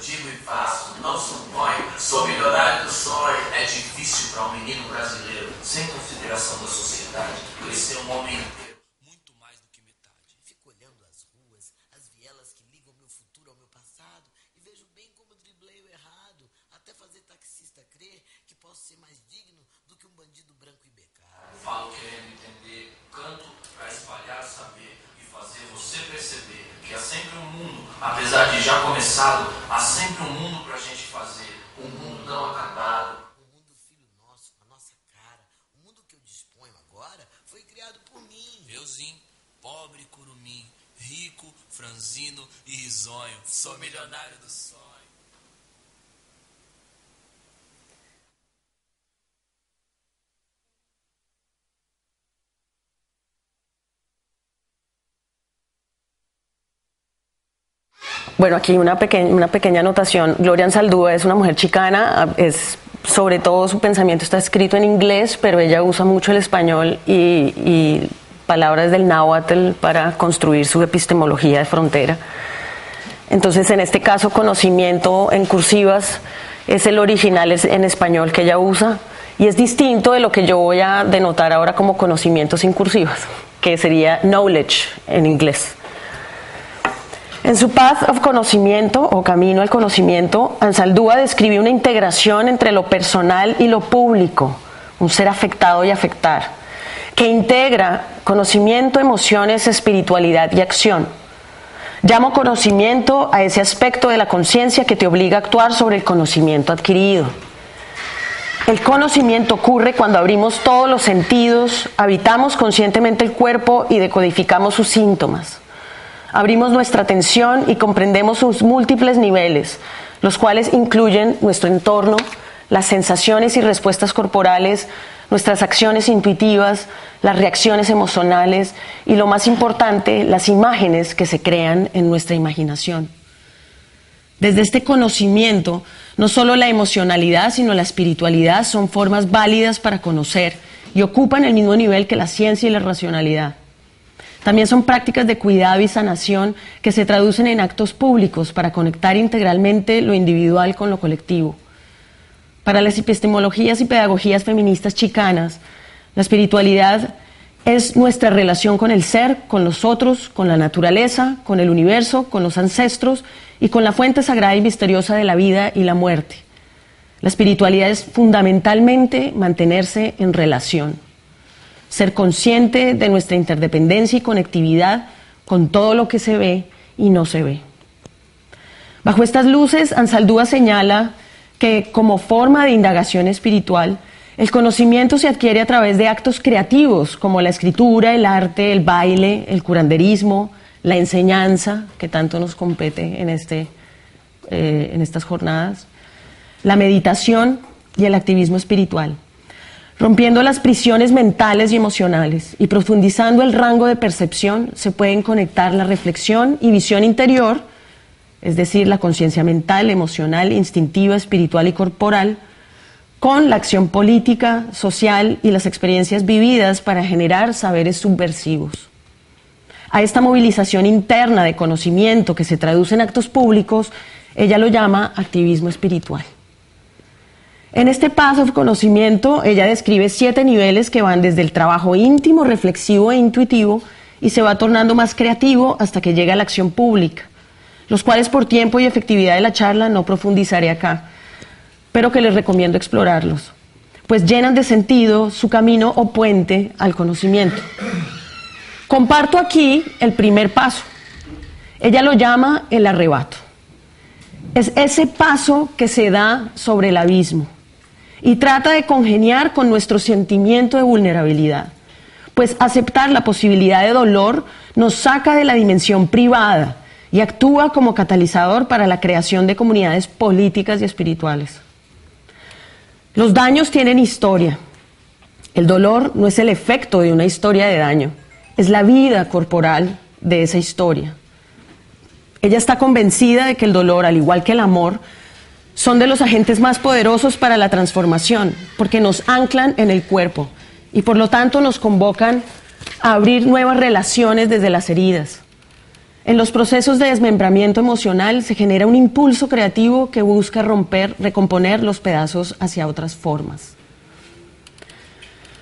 digo e faço, não supõe sou milionário do sonho. É difícil para um menino brasileiro, sem consideração da sociedade, crescer um homem já começado, há sempre um mundo pra gente fazer, um mundo não acabado. O mundo filho nosso, a nossa cara, o mundo que eu disponho agora foi criado por mim. Euzinho, pobre curumim, rico, franzino e risonho. Sou milionário do sonho. Bueno, aquí una pequeña, una pequeña anotación. Gloria Ansaldúa es una mujer chicana, es, sobre todo su pensamiento está escrito en inglés, pero ella usa mucho el español y, y palabras del náhuatl para construir su epistemología de frontera. Entonces, en este caso, conocimiento en cursivas es el original en español que ella usa y es distinto de lo que yo voy a denotar ahora como conocimientos sin cursivas, que sería knowledge en inglés. En su Path of Conocimiento o Camino al Conocimiento, Ansaldúa describe una integración entre lo personal y lo público, un ser afectado y afectar, que integra conocimiento, emociones, espiritualidad y acción. Llamo conocimiento a ese aspecto de la conciencia que te obliga a actuar sobre el conocimiento adquirido. El conocimiento ocurre cuando abrimos todos los sentidos, habitamos conscientemente el cuerpo y decodificamos sus síntomas. Abrimos nuestra atención y comprendemos sus múltiples niveles, los cuales incluyen nuestro entorno, las sensaciones y respuestas corporales, nuestras acciones intuitivas, las reacciones emocionales y lo más importante, las imágenes que se crean en nuestra imaginación. Desde este conocimiento, no solo la emocionalidad, sino la espiritualidad son formas válidas para conocer y ocupan el mismo nivel que la ciencia y la racionalidad. También son prácticas de cuidado y sanación que se traducen en actos públicos para conectar integralmente lo individual con lo colectivo. Para las epistemologías y pedagogías feministas chicanas, la espiritualidad es nuestra relación con el ser, con los otros, con la naturaleza, con el universo, con los ancestros y con la fuente sagrada y misteriosa de la vida y la muerte. La espiritualidad es fundamentalmente mantenerse en relación ser consciente de nuestra interdependencia y conectividad con todo lo que se ve y no se ve. Bajo estas luces, Ansaldúa señala que como forma de indagación espiritual, el conocimiento se adquiere a través de actos creativos como la escritura, el arte, el baile, el curanderismo, la enseñanza, que tanto nos compete en, este, eh, en estas jornadas, la meditación y el activismo espiritual rompiendo las prisiones mentales y emocionales y profundizando el rango de percepción, se pueden conectar la reflexión y visión interior, es decir, la conciencia mental, emocional, instintiva, espiritual y corporal, con la acción política, social y las experiencias vividas para generar saberes subversivos. A esta movilización interna de conocimiento que se traduce en actos públicos, ella lo llama activismo espiritual. En este paso de conocimiento, ella describe siete niveles que van desde el trabajo íntimo, reflexivo e intuitivo y se va tornando más creativo hasta que llega a la acción pública, los cuales por tiempo y efectividad de la charla no profundizaré acá, pero que les recomiendo explorarlos, pues llenan de sentido su camino o puente al conocimiento. Comparto aquí el primer paso. Ella lo llama el arrebato. Es ese paso que se da sobre el abismo y trata de congeniar con nuestro sentimiento de vulnerabilidad, pues aceptar la posibilidad de dolor nos saca de la dimensión privada y actúa como catalizador para la creación de comunidades políticas y espirituales. Los daños tienen historia. El dolor no es el efecto de una historia de daño, es la vida corporal de esa historia. Ella está convencida de que el dolor, al igual que el amor, son de los agentes más poderosos para la transformación, porque nos anclan en el cuerpo y por lo tanto nos convocan a abrir nuevas relaciones desde las heridas. En los procesos de desmembramiento emocional se genera un impulso creativo que busca romper, recomponer los pedazos hacia otras formas.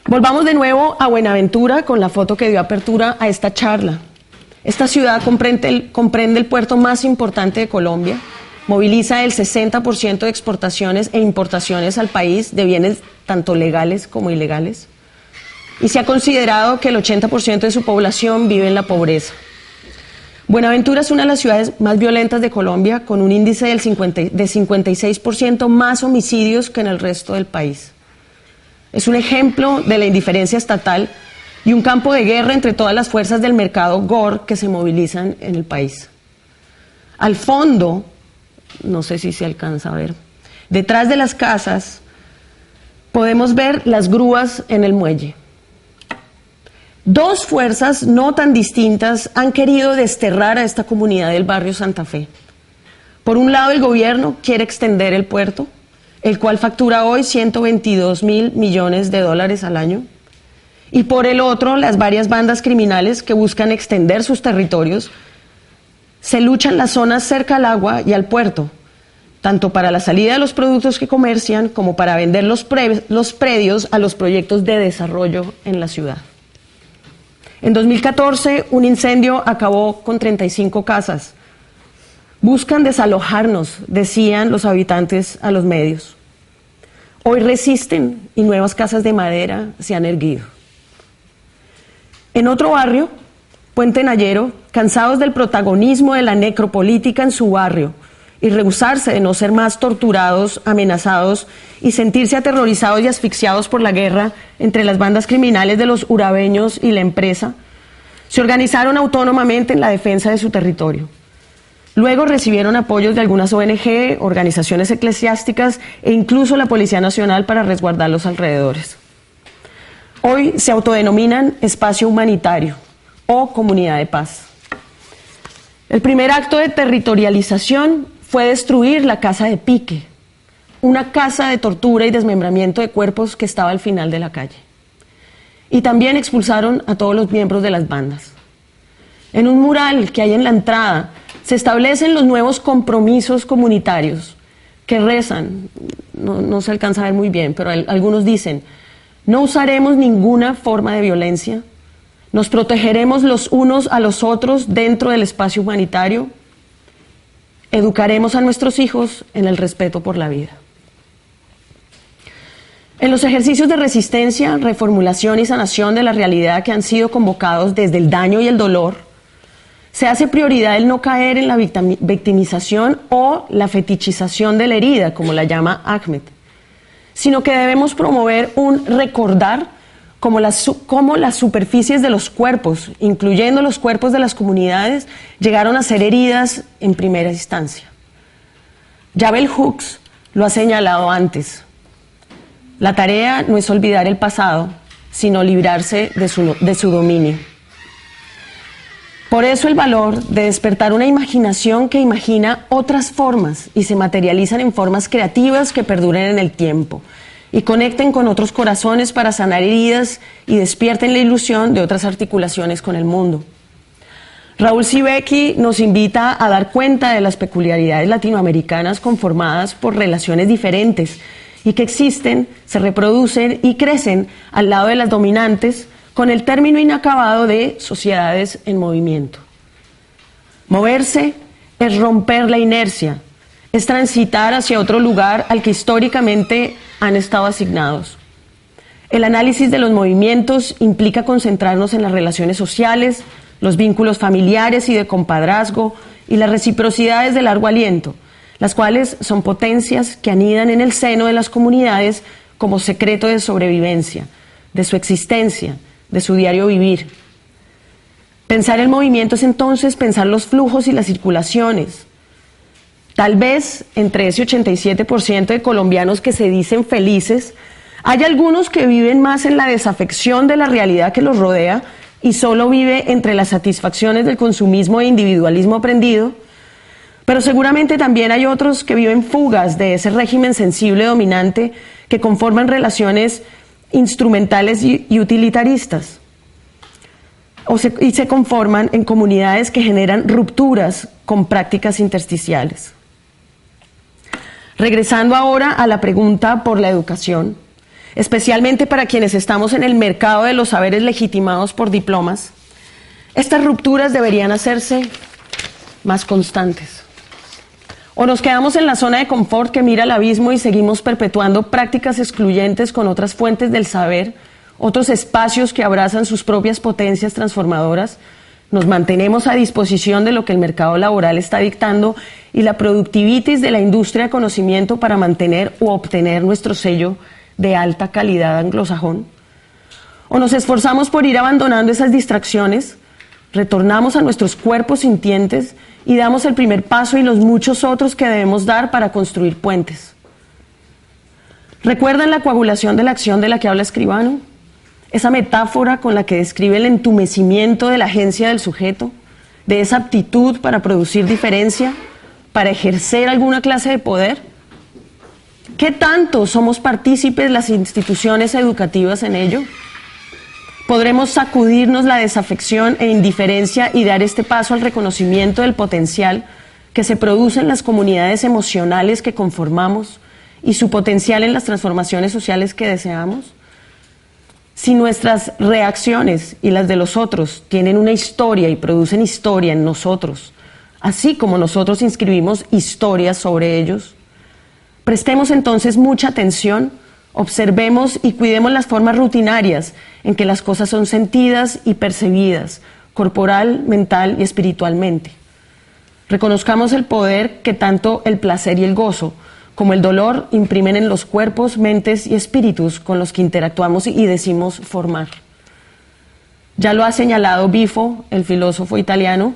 Volvamos de nuevo a Buenaventura con la foto que dio apertura a esta charla. Esta ciudad comprende el, comprende el puerto más importante de Colombia, moviliza el 60% de exportaciones e importaciones al país de bienes tanto legales como ilegales, y se ha considerado que el 80% de su población vive en la pobreza. Buenaventura es una de las ciudades más violentas de Colombia, con un índice del 50 de 56% más homicidios que en el resto del país. Es un ejemplo de la indiferencia estatal y un campo de guerra entre todas las fuerzas del mercado GOR que se movilizan en el país. Al fondo, no sé si se alcanza a ver, detrás de las casas podemos ver las grúas en el muelle. Dos fuerzas no tan distintas han querido desterrar a esta comunidad del barrio Santa Fe. Por un lado, el gobierno quiere extender el puerto, el cual factura hoy 122 mil millones de dólares al año. Y por el otro, las varias bandas criminales que buscan extender sus territorios se luchan las zonas cerca al agua y al puerto, tanto para la salida de los productos que comercian como para vender los, los predios a los proyectos de desarrollo en la ciudad. En 2014, un incendio acabó con 35 casas. Buscan desalojarnos, decían los habitantes a los medios. Hoy resisten y nuevas casas de madera se han erguido. En otro barrio, Puente Nayero, cansados del protagonismo de la necropolítica en su barrio y rehusarse de no ser más torturados, amenazados y sentirse aterrorizados y asfixiados por la guerra entre las bandas criminales de los urabeños y la empresa, se organizaron autónomamente en la defensa de su territorio. Luego recibieron apoyos de algunas ONG, organizaciones eclesiásticas e incluso la Policía Nacional para resguardar los alrededores. Hoy se autodenominan espacio humanitario o comunidad de paz. El primer acto de territorialización fue destruir la casa de Pique, una casa de tortura y desmembramiento de cuerpos que estaba al final de la calle. Y también expulsaron a todos los miembros de las bandas. En un mural que hay en la entrada se establecen los nuevos compromisos comunitarios que rezan, no, se alcanza a ver muy bien, pero algunos dicen, no usaremos ninguna forma de violencia, nos protegeremos los unos a los otros dentro del espacio humanitario, educaremos a nuestros hijos en el respeto por la vida. En los ejercicios de resistencia, reformulación y sanación de la realidad que han sido convocados desde el daño y el dolor, se hace prioridad el no caer en la victimización o la fetichización de la herida, como la llama Ahmed, sino que debemos promover un recordar como las, como las superficies de los cuerpos, incluyendo los cuerpos de las comunidades, llegaron a ser heridas en primera instancia. Jabel Hooks lo ha señalado antes. La tarea no es olvidar el pasado, sino librarse de su, de su dominio. Por eso el valor de despertar una imaginación que imagina otras formas y se materializan en formas creativas que perduren en el tiempo y conecten con otros corazones para sanar heridas y despierten la ilusión de otras articulaciones con el mundo. Raúl Sibeki nos invita a dar cuenta de las peculiaridades latinoamericanas conformadas por relaciones diferentes y que existen, se reproducen y crecen al lado de las dominantes con el término inacabado de sociedades en movimiento. Moverse es romper la inercia, es transitar hacia otro lugar al que históricamente han estado asignados. El análisis de los movimientos implica concentrarnos en las relaciones sociales, los vínculos familiares y de compadrazgo y las reciprocidades de largo aliento, las cuales son potencias que anidan en el seno de las comunidades como secreto de sobrevivencia, de su existencia, de su diario vivir. Pensar el movimiento es entonces pensar los flujos y las circulaciones. Tal vez entre ese 87% de colombianos que se dicen felices, hay algunos que viven más en la desafección de la realidad que los rodea y solo vive entre las satisfacciones del consumismo e individualismo aprendido, pero seguramente también hay otros que viven fugas de ese régimen sensible dominante que conforman relaciones instrumentales y, utilitaristas. Y se conforman en comunidades que generan rupturas con prácticas intersticiales. Regresando ahora a la pregunta por la educación, especialmente para quienes estamos en el mercado de los saberes legitimados por diplomas, estas rupturas deberían hacerse más constantes. O nos quedamos en la zona de confort que mira al abismo y seguimos perpetuando prácticas excluyentes con otras fuentes del saber, otros espacios que abrazan sus propias potencias transformadoras. Nos mantenemos a disposición de lo que el mercado laboral está dictando y la productivitis de la industria de conocimiento para mantener o obtener nuestro sello de alta calidad anglosajón. O nos esforzamos por ir abandonando esas distracciones, retornamos a nuestros cuerpos sintientes y damos el primer paso y los muchos otros que debemos dar para construir puentes. ¿Recuerdan la coagulación de la acción de la que habla Escribano? Esa metáfora con la que describe el entumecimiento de la agencia del sujeto, de esa aptitud para producir diferencia, para ejercer alguna clase de poder. ¿Qué tanto somos partícipes las instituciones educativas en ello? podremos sacudirnos la desafección e indiferencia y dar este paso al reconocimiento del potencial que se produce en las comunidades emocionales que conformamos y su potencial en las transformaciones sociales que deseamos? Si nuestras reacciones y las de los otros tienen una historia y producen historia en nosotros, así como nosotros inscribimos historias sobre ellos, prestemos entonces mucha atención Observemos y cuidemos las formas rutinarias en que las cosas son sentidas y percibidas, corporal, mental y espiritualmente. Reconozcamos el poder que tanto el placer y el gozo como el dolor imprimen en los cuerpos, mentes y espíritus con los que interactuamos y decimos formar. Ya lo ha señalado Bifo, el filósofo italiano,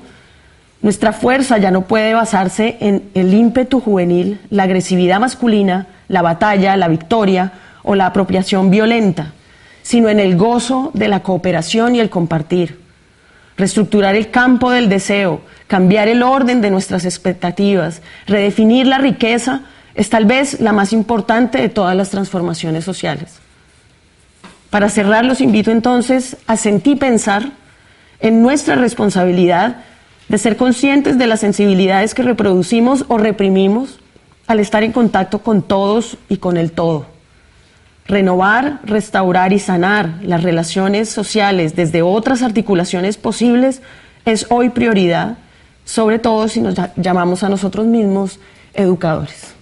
nuestra fuerza ya no puede basarse en el ímpetu juvenil, la agresividad masculina, la batalla, la victoria, o la apropiación violenta, sino en el gozo de la cooperación y el compartir. Reestructurar el campo del deseo, cambiar el orden de nuestras expectativas, redefinir la riqueza es tal vez la más importante de todas las transformaciones sociales. Para cerrar, los invito entonces a sentir pensar en nuestra responsabilidad de ser conscientes de las sensibilidades que reproducimos o reprimimos al estar en contacto con todos y con el todo. Renovar, restaurar y sanar las relaciones sociales desde otras articulaciones posibles es hoy prioridad, sobre todo si nos llamamos a nosotros mismos educadores.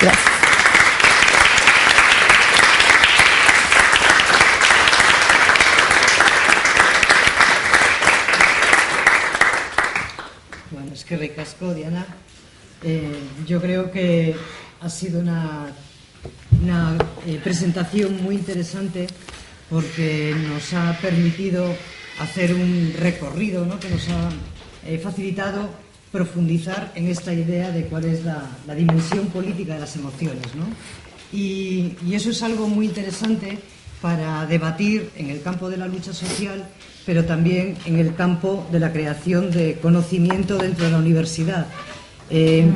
Gracias. Bueno, es que recasco, Diana. Eh, yo creo que ha sido una una eh, presentación muy interesante porque nos ha permitido hacer un recorrido ¿no? que nos ha eh, facilitado profundizar en esta idea de cuál es la, la dimensión política de las emociones. ¿no? Y, eso es algo muy interesante para debatir en el campo de la lucha social, pero también en el campo de la creación de conocimiento dentro de la universidad. Eh,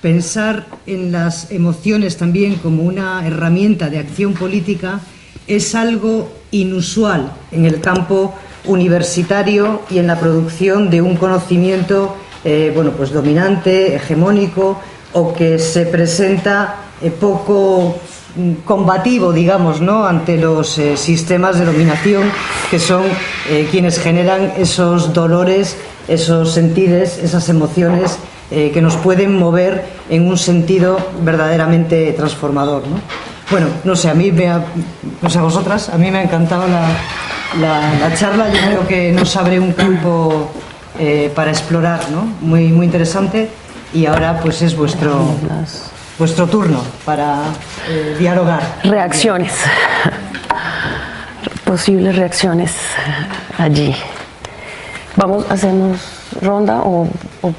pensar en las emociones también como una herramienta de acción política es algo inusual en el campo universitario y en la producción de un conocimiento eh, bueno, pues dominante, hegemónico o que se presenta eh, poco mm, combativo, digamos, ¿no? ante los eh, sistemas de dominación que son quienes generan esos dolores, esos sentires, esas emociones que nos pueden mover en un sentido verdaderamente transformador. ¿no? Bueno, no sé, a mí, me ha, a vosotras, a mí me ha encantado la, la, la charla, yo creo que nos abre un campo eh, para explorar, ¿no? Muy, muy interesante y ahora pues es vuestro, vuestro turno para eh, dialogar. Reacciones. Posibles reacciones allí. Vamos, hacemos ronda o, o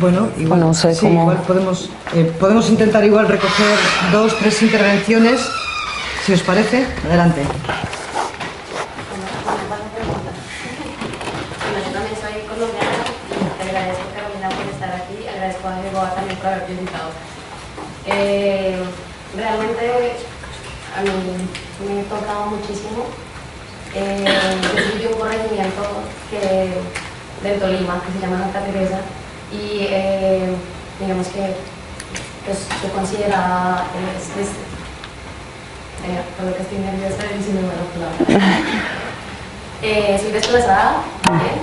Bueno, igual, no sé sí, cómo- igual podemos, eh, podemos intentar igual recoger dos, tres intervenciones, si os parece. Adelante. Bueno, yo también soy colombiana y te agradezco Carolina por estar aquí, agradezco a Jehová también por haberte invitado. Eh, realmente a mí me ha tocado muchísimo. Eh, yo soy de un corregimiento que, del Tolima que se llama Santa Teresa y eh, digamos que pues, yo consideraba, es- es- Eh, por lo que estoy nerviosa y si me. Eh, soy desplazada también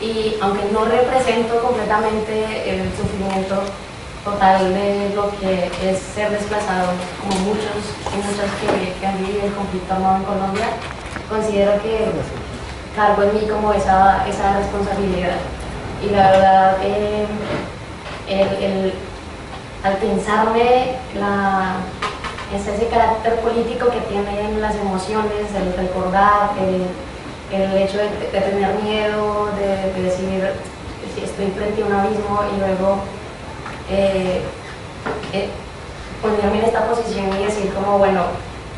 y aunque no represento completamente el sufrimiento total de lo que es ser desplazado, como muchos y muchas que, que han vivido el conflicto armado en Colombia, considero que cargo en mí como esa, esa responsabilidad. Y la verdad, eh, el, el- al pensarme la, es ese carácter político que tienen las emociones, el recordar, el, el hecho de, de tener miedo, de, de decir si estoy frente a un abismo y luego eh, eh, ponerme en esta posición y decir como, bueno,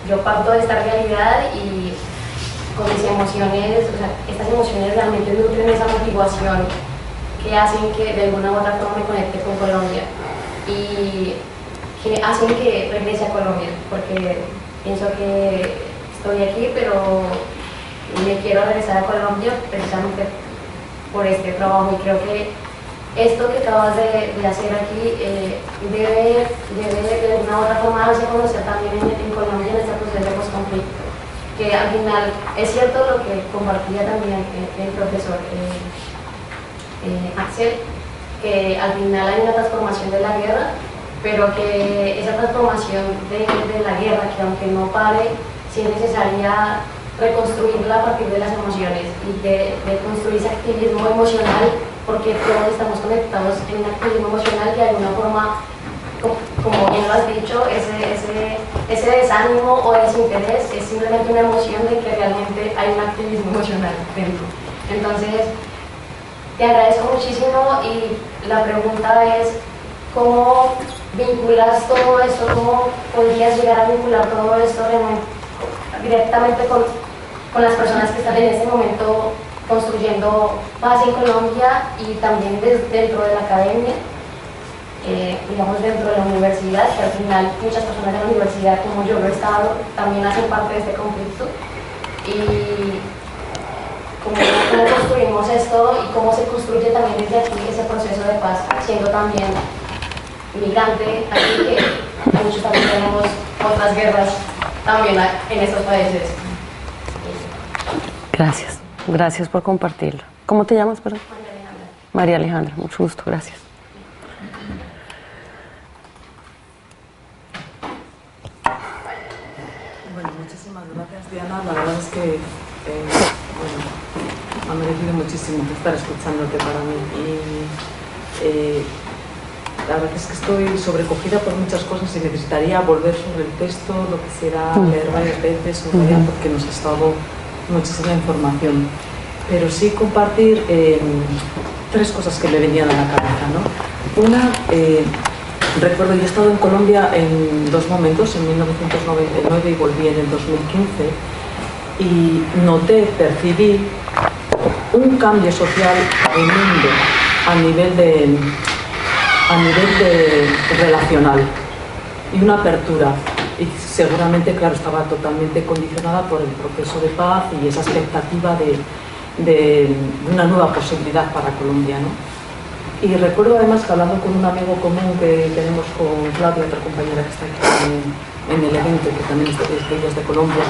yo parto de esta realidad y con mis emociones, o sea, estas emociones realmente nutren esa motivación que hacen que de alguna u otra forma me conecte con Colombia y que hacen que regrese a Colombia, porque pienso que estoy aquí, pero me quiero regresar a Colombia precisamente por este trabajo y creo que esto que acabas de, de hacer aquí eh, debe, debe de alguna u otra forma darse a conocer también en, en Colombia en este proceso de postconflicto que al final es cierto lo que compartía también el, el profesor eh, eh, Axel, que al final hay una transformación de la guerra, pero que esa transformación de, de la guerra, que aunque no pare, sí es necesaria reconstruirla a partir de las emociones y de, de construir ese activismo emocional, porque todos estamos conectados en un activismo emocional que de alguna forma co- como bien lo has dicho, ese, ese, ese desánimo o desinterés es simplemente una emoción de que realmente hay un activismo emocional dentro. Entonces, te agradezco muchísimo y la pregunta es, ¿cómo vinculas todo esto? ¿Cómo podrías llegar a vincular todo esto directamente con, con las personas que están en este momento construyendo paz en Colombia y también des- dentro de la academia? eh, digamos, dentro de la universidad, que al final muchas personas de la universidad, como yo lo he estado, también hacen parte de este conflicto. Y cómo, cómo construimos esto y cómo se construye también desde aquí ese proceso de paz, siendo también migrante, aquí que muchos también tenemos otras guerras también en estos países. Gracias. Gracias por compartirlo. ¿Cómo te llamas, perdón? María Alejandra. María Alejandra. Mucho gusto. Gracias. Bueno, muchísimas gracias Diana. La verdad es que eh, bueno, ha merecido muchísimo estar escuchándote para mí. Y eh, la verdad es que estoy sobrecogida por muchas cosas y necesitaría volver sobre el texto, lo quisiera leer varias veces, subrayar, porque nos ha estado muchísima información. Pero sí compartir eh, tres cosas que me venían a la cabeza. ¿no? Una, eh, Recuerdo, yo he estado en Colombia en dos momentos, en 1999 y volví en el 2015, y noté, percibí un cambio social tremendo a nivel de, a nivel de relacional y una apertura. Y seguramente, claro, estaba totalmente condicionada por el proceso de paz y esa expectativa de, una nueva posibilidad para Colombia. ¿no? Y recuerdo además que hablando con un amigo común que tenemos con Claudia, otra compañera que está aquí en, el evento, que también es de, es de Colombia,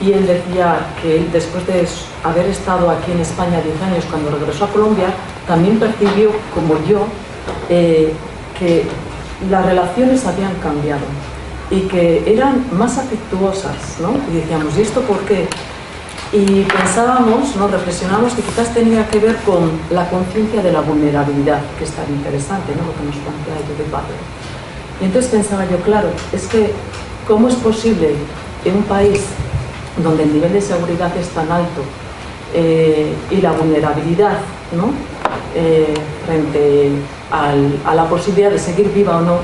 y él decía que después de haber estado aquí en España 10 años, cuando regresó a Colombia, también percibió, como yo, eh, que las relaciones habían cambiado y que eran más afectuosas, ¿no? Y decíamos, ¿y esto por qué? Y pensábamos, ¿no? reflexionábamos que quizás tenía que ver con la conciencia de la vulnerabilidad, que es tan interesante, ¿no? lo que nos plantea Judith Butler. Y entonces pensaba yo, claro, es que ¿cómo es posible en un país donde el nivel de seguridad es tan alto eh, y la vulnerabilidad ¿no? Eh, frente a la posibilidad de seguir viva o no,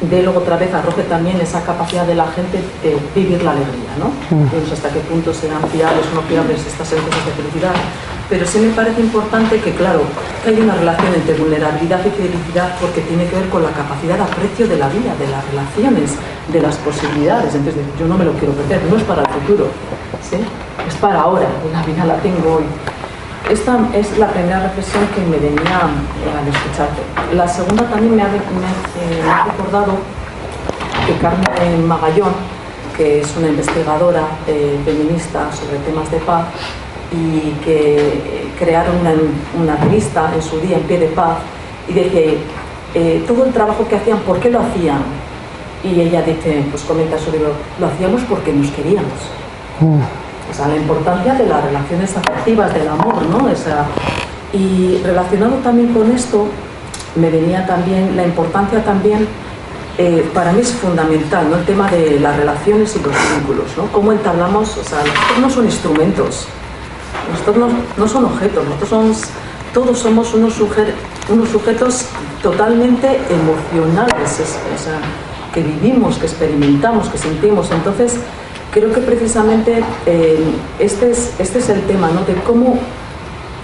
de luego otra vez arroje también esa capacidad de la gente de vivir la alegría, ¿no? Y no sé hasta qué punto serán fiables o no fiables estas encuestas de felicidad, pero sí me parece importante que, claro, que hay una relación entre vulnerabilidad y felicidad porque tiene que ver con la capacidad de aprecio de la vida, de las relaciones, de las posibilidades. Entonces, yo no me lo quiero perder, no es para el futuro, ¿sí? Es para ahora, la vida la tengo hoy. Esta es la primera reflexión que me venía al escucharte. La segunda también me ha, recordado que Carmen Magallón que es una investigadora eh, feminista sobre temas de paz y que eh, crearon una, revista en su día, En Pie de Paz, y dice, eh, todo el trabajo que hacían, ¿por qué lo hacían? Y ella dice, pues comenta su libro, lo hacíamos porque nos queríamos. O sea, la importancia de las relaciones afectivas, del amor, ¿no? O sea, y relacionado también con esto, me venía también la importancia también, eh, para mí es fundamental, ¿no? El tema de las relaciones y los vínculos, ¿no? Cómo entablamos, o sea, nosotros no son instrumentos, nosotros no, no son objetos, nosotros somos, todos somos unos, sujer- unos sujetos totalmente emocionales, es- o sea, que vivimos, que experimentamos, que sentimos. Entonces, creo que precisamente eh, este, es, este es el tema, ¿no? De cómo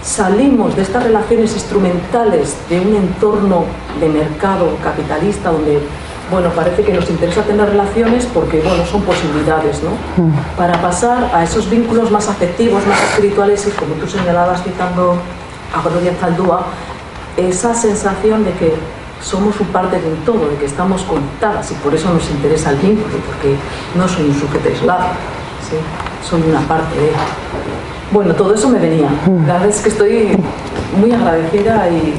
salimos de estas relaciones instrumentales de un entorno de mercado capitalista donde bueno, parece que nos interesa tener relaciones porque bueno, son posibilidades, ¿no? Para pasar a esos vínculos más afectivos, más espirituales y como tú señalabas citando a Gloria Zaldúa, esa sensación de que somos un parte de un todo, de que estamos conectadas y por eso nos interesa el vínculo, porque no soy un sujeto aislado, ¿sí? soy una parte de bueno, todo eso me venía. La verdad es que estoy muy agradecida y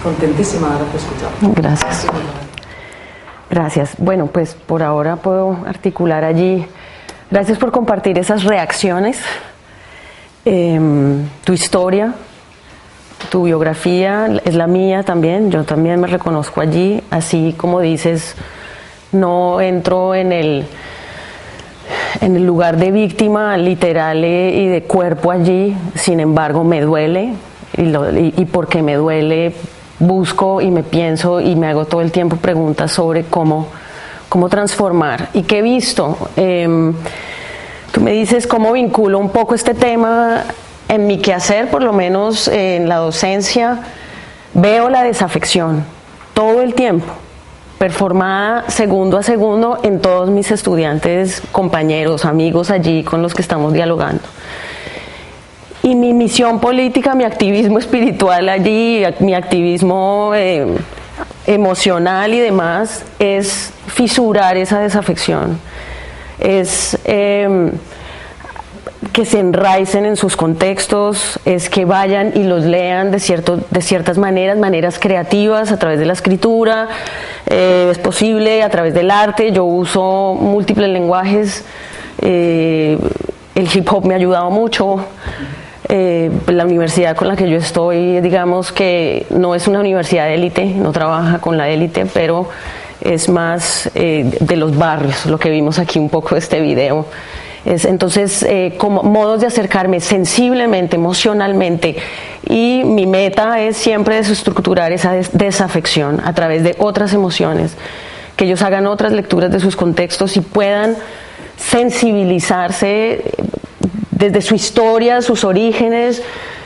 contentísima de haberte escuchado. Gracias. Gracias. Bueno, pues por ahora puedo articular allí. Gracias por compartir esas reacciones, em, tu historia, tu biografía es la mía también. Yo también me reconozco allí. Así como dices, no entro en el en el lugar de víctima literal y de cuerpo allí, sin embargo me duele y porque me duele busco y me pienso y me hago todo el tiempo preguntas sobre cómo, cómo transformar y qué he visto. Em, tú me dices cómo vinculo un poco este tema en mi quehacer, por lo menos en la docencia, veo la desafección todo el tiempo performada segundo a segundo en todos mis estudiantes, compañeros, amigos allí con los que estamos dialogando. Y mi misión política, mi activismo espiritual allí, mi activismo eh, emocional y demás, es fisurar esa desafección, es eh, que se enraicen en sus contextos, es que vayan y los lean de, cierto, de ciertas maneras, maneras creativas, a través de la escritura, eh, es posible, a través del arte. Yo uso múltiples lenguajes, eh, el hip hop me ha ayudado mucho. Eh, la universidad con la que yo estoy, digamos que no es una universidad de élite, no trabaja con la élite, pero es más eh, de los barrios, lo que vimos aquí un poco este video. Es, entonces, eh, como modos de acercarme sensiblemente, emocionalmente, y mi meta es siempre desestructurar esa des- desafección a través de otras emociones, que ellos hagan otras lecturas de sus contextos y puedan sensibilizarse eh, desde su historia, sus orígenes,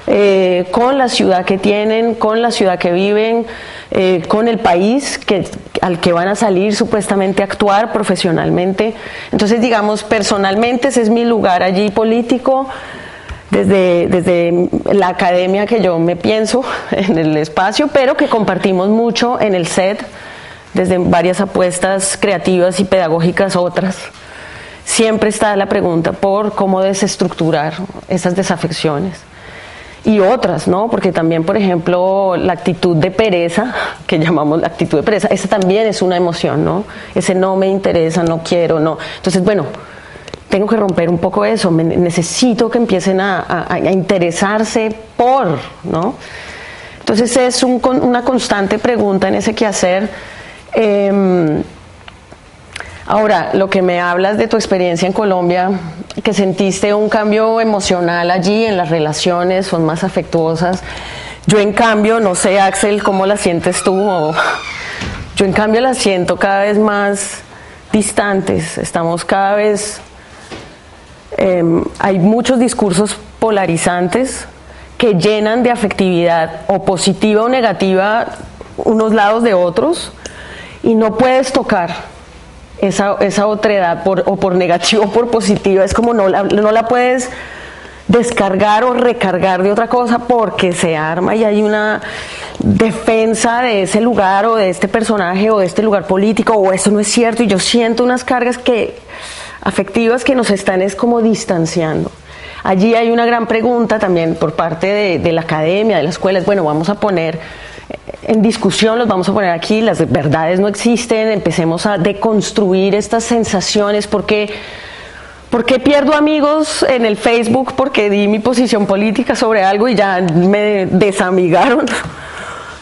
eh, con la ciudad que tienen, con la ciudad que viven, eh, con el país que, al que van a salir supuestamente a actuar profesionalmente. Entonces, digamos, personalmente ese es mi lugar allí político. Desde, desde la academia que yo me pienso en el espacio, pero que compartimos mucho en el set, desde varias apuestas creativas y pedagógicas otras siempre está la pregunta por cómo desestructurar esas desafecciones. Y otras, ¿no? Porque también, por ejemplo, la actitud de pereza, que llamamos la actitud de pereza, esa también es una emoción, ¿no? Ese no me interesa, no quiero, no. Entonces, bueno, tengo que romper un poco eso, me- necesito que empiecen a, interesarse por, ¿no? Entonces es un una constante pregunta en ese quehacer. Em, Ahora, lo que me hablas de tu experiencia en Colombia, que sentiste un cambio emocional allí en las relaciones, son más afectuosas. Yo en cambio, no sé Axel, ¿cómo la sientes tú? Yo en cambio las siento cada vez más distantes, estamos cada vez... em, hay muchos discursos polarizantes que llenan de afectividad o positiva o negativa unos lados de otros y no puedes tocar esa, esa otredad por, o por negativa o por positiva, es como no la, no la puedes descargar o recargar de otra cosa porque se arma y hay una defensa de ese lugar o de este personaje o de este lugar político o eso no es cierto y yo siento unas cargas que afectivas que nos están es como distanciando. Allí hay una gran pregunta también por parte de, de la academia, de las escuelas, bueno, vamos a poner en discusión, los vamos a poner aquí, las verdades no existen, empecemos a deconstruir estas sensaciones, porque ¿Por qué pierdo amigos en el Facebook? Porque di mi posición política sobre algo y ya me desamigaron.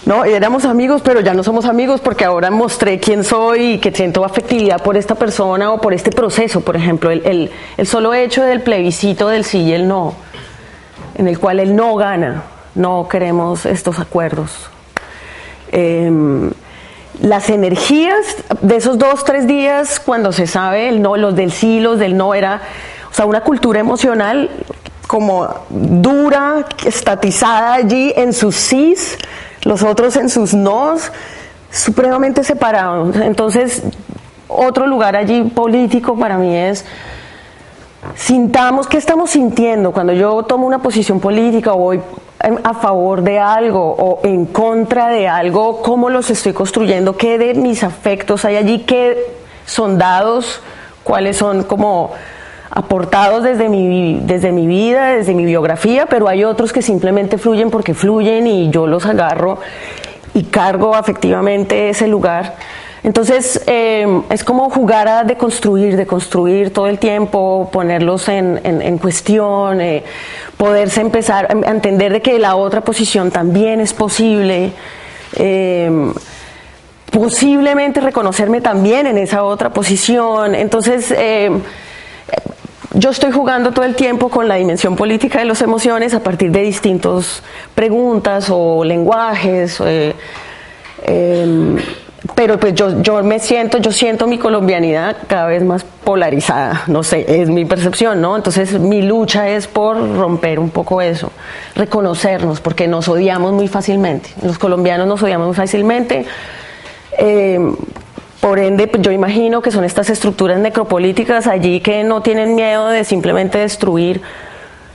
No, éramos amigos, pero ya no somos amigos porque ahora mostré quién soy y que siento afectividad por esta persona o por este proceso, por ejemplo, el, el- el solo hecho del plebiscito del sí y el no, en el cual el no gana, no queremos estos acuerdos. Em, las energías de esos dos, tres días, cuando se sabe el no, los del sí, los del no, era, o sea, una cultura emocional como dura, estatizada allí en sus sís, los otros en sus nos, supremamente separados. Entonces, otro lugar allí político para mí es sintamos qué estamos sintiendo cuando yo tomo una posición política o voy a favor de algo o en contra de algo, cómo los estoy construyendo, qué de mis afectos hay allí, qué son dados, cuáles son como aportados desde mi, desde mi vida, desde mi biografía, pero hay otros que simplemente fluyen porque fluyen y yo los agarro y cargo afectivamente ese lugar. Entonces eh, es como jugar a deconstruir, deconstruir todo el tiempo, ponerlos en, en- cuestión, eh, poderse empezar a entender de que la otra posición también es posible. eh, posiblemente reconocerme también en esa otra posición. Entonces, eh, yo estoy jugando todo el tiempo con la dimensión política de las emociones a partir de distintas preguntas o lenguajes. eh, pero pues yo, yo me siento, yo siento mi colombianidad cada vez más polarizada, no sé, es mi percepción, ¿no? Entonces mi lucha es por romper un poco eso, reconocernos, porque nos odiamos muy fácilmente, los colombianos nos odiamos muy fácilmente, eh, por ende, pues, yo imagino que son estas estructuras necropolíticas allí que no tienen miedo de simplemente destruir,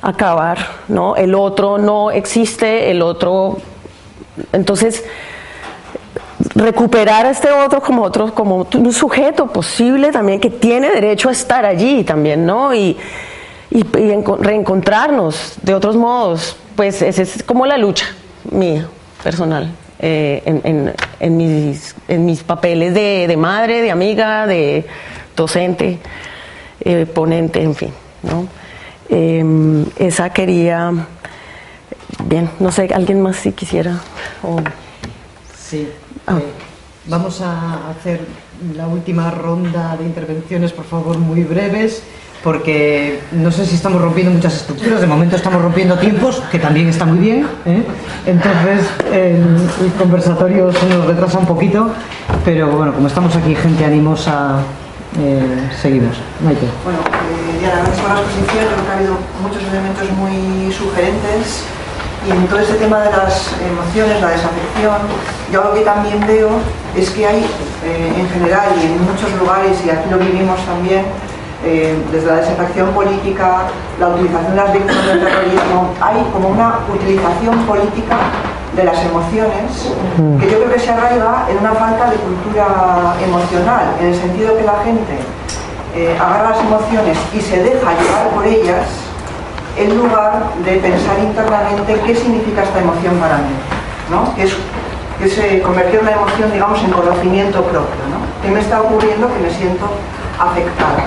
acabar, ¿no? El otro no existe, el otro... Entonces, recuperar a este otro como otro, como un sujeto posible también que tiene derecho a estar allí también, ¿no? Y, y, y enco- reencontrarnos de otros modos, pues esa es como la lucha mía, personal, eh, en, en- en mis, en mis papeles de, de madre, de amiga, de docente, eh, ponente, en fin, ¿no? Em, esa quería, bien, no sé, alguien más si quisiera, Sí. Ah. eh, vamos a hacer la última ronda de intervenciones, por favor, muy breves, porque no sé si estamos rompiendo muchas estructuras, de momento estamos rompiendo tiempos, que también está muy bien. ¿eh? Entonces, el conversatorio se nos retrasa un poquito, pero bueno, como estamos aquí, gente animosa, eh, seguimos. Maite. Bueno, eh, por la exposición. Creo que ha habido muchos elementos muy sugerentes y en todo este tema de las emociones, la desafección, yo lo que también veo es que hay, eh, en general y en muchos lugares, y aquí lo vivimos también, eh, desde la desafección política, la utilización de las víctimas del terrorismo, hay como una utilización política de las emociones que yo creo que se arraiga en una falta de cultura emocional, en el sentido que la gente eh, agarra las emociones y se deja llevar por ellas en lugar de pensar internamente qué significa esta emoción para mí, ¿no? Que se convertir una emoción, digamos, en conocimiento propio, ¿no? ¿Qué me está ocurriendo que me siento afectada?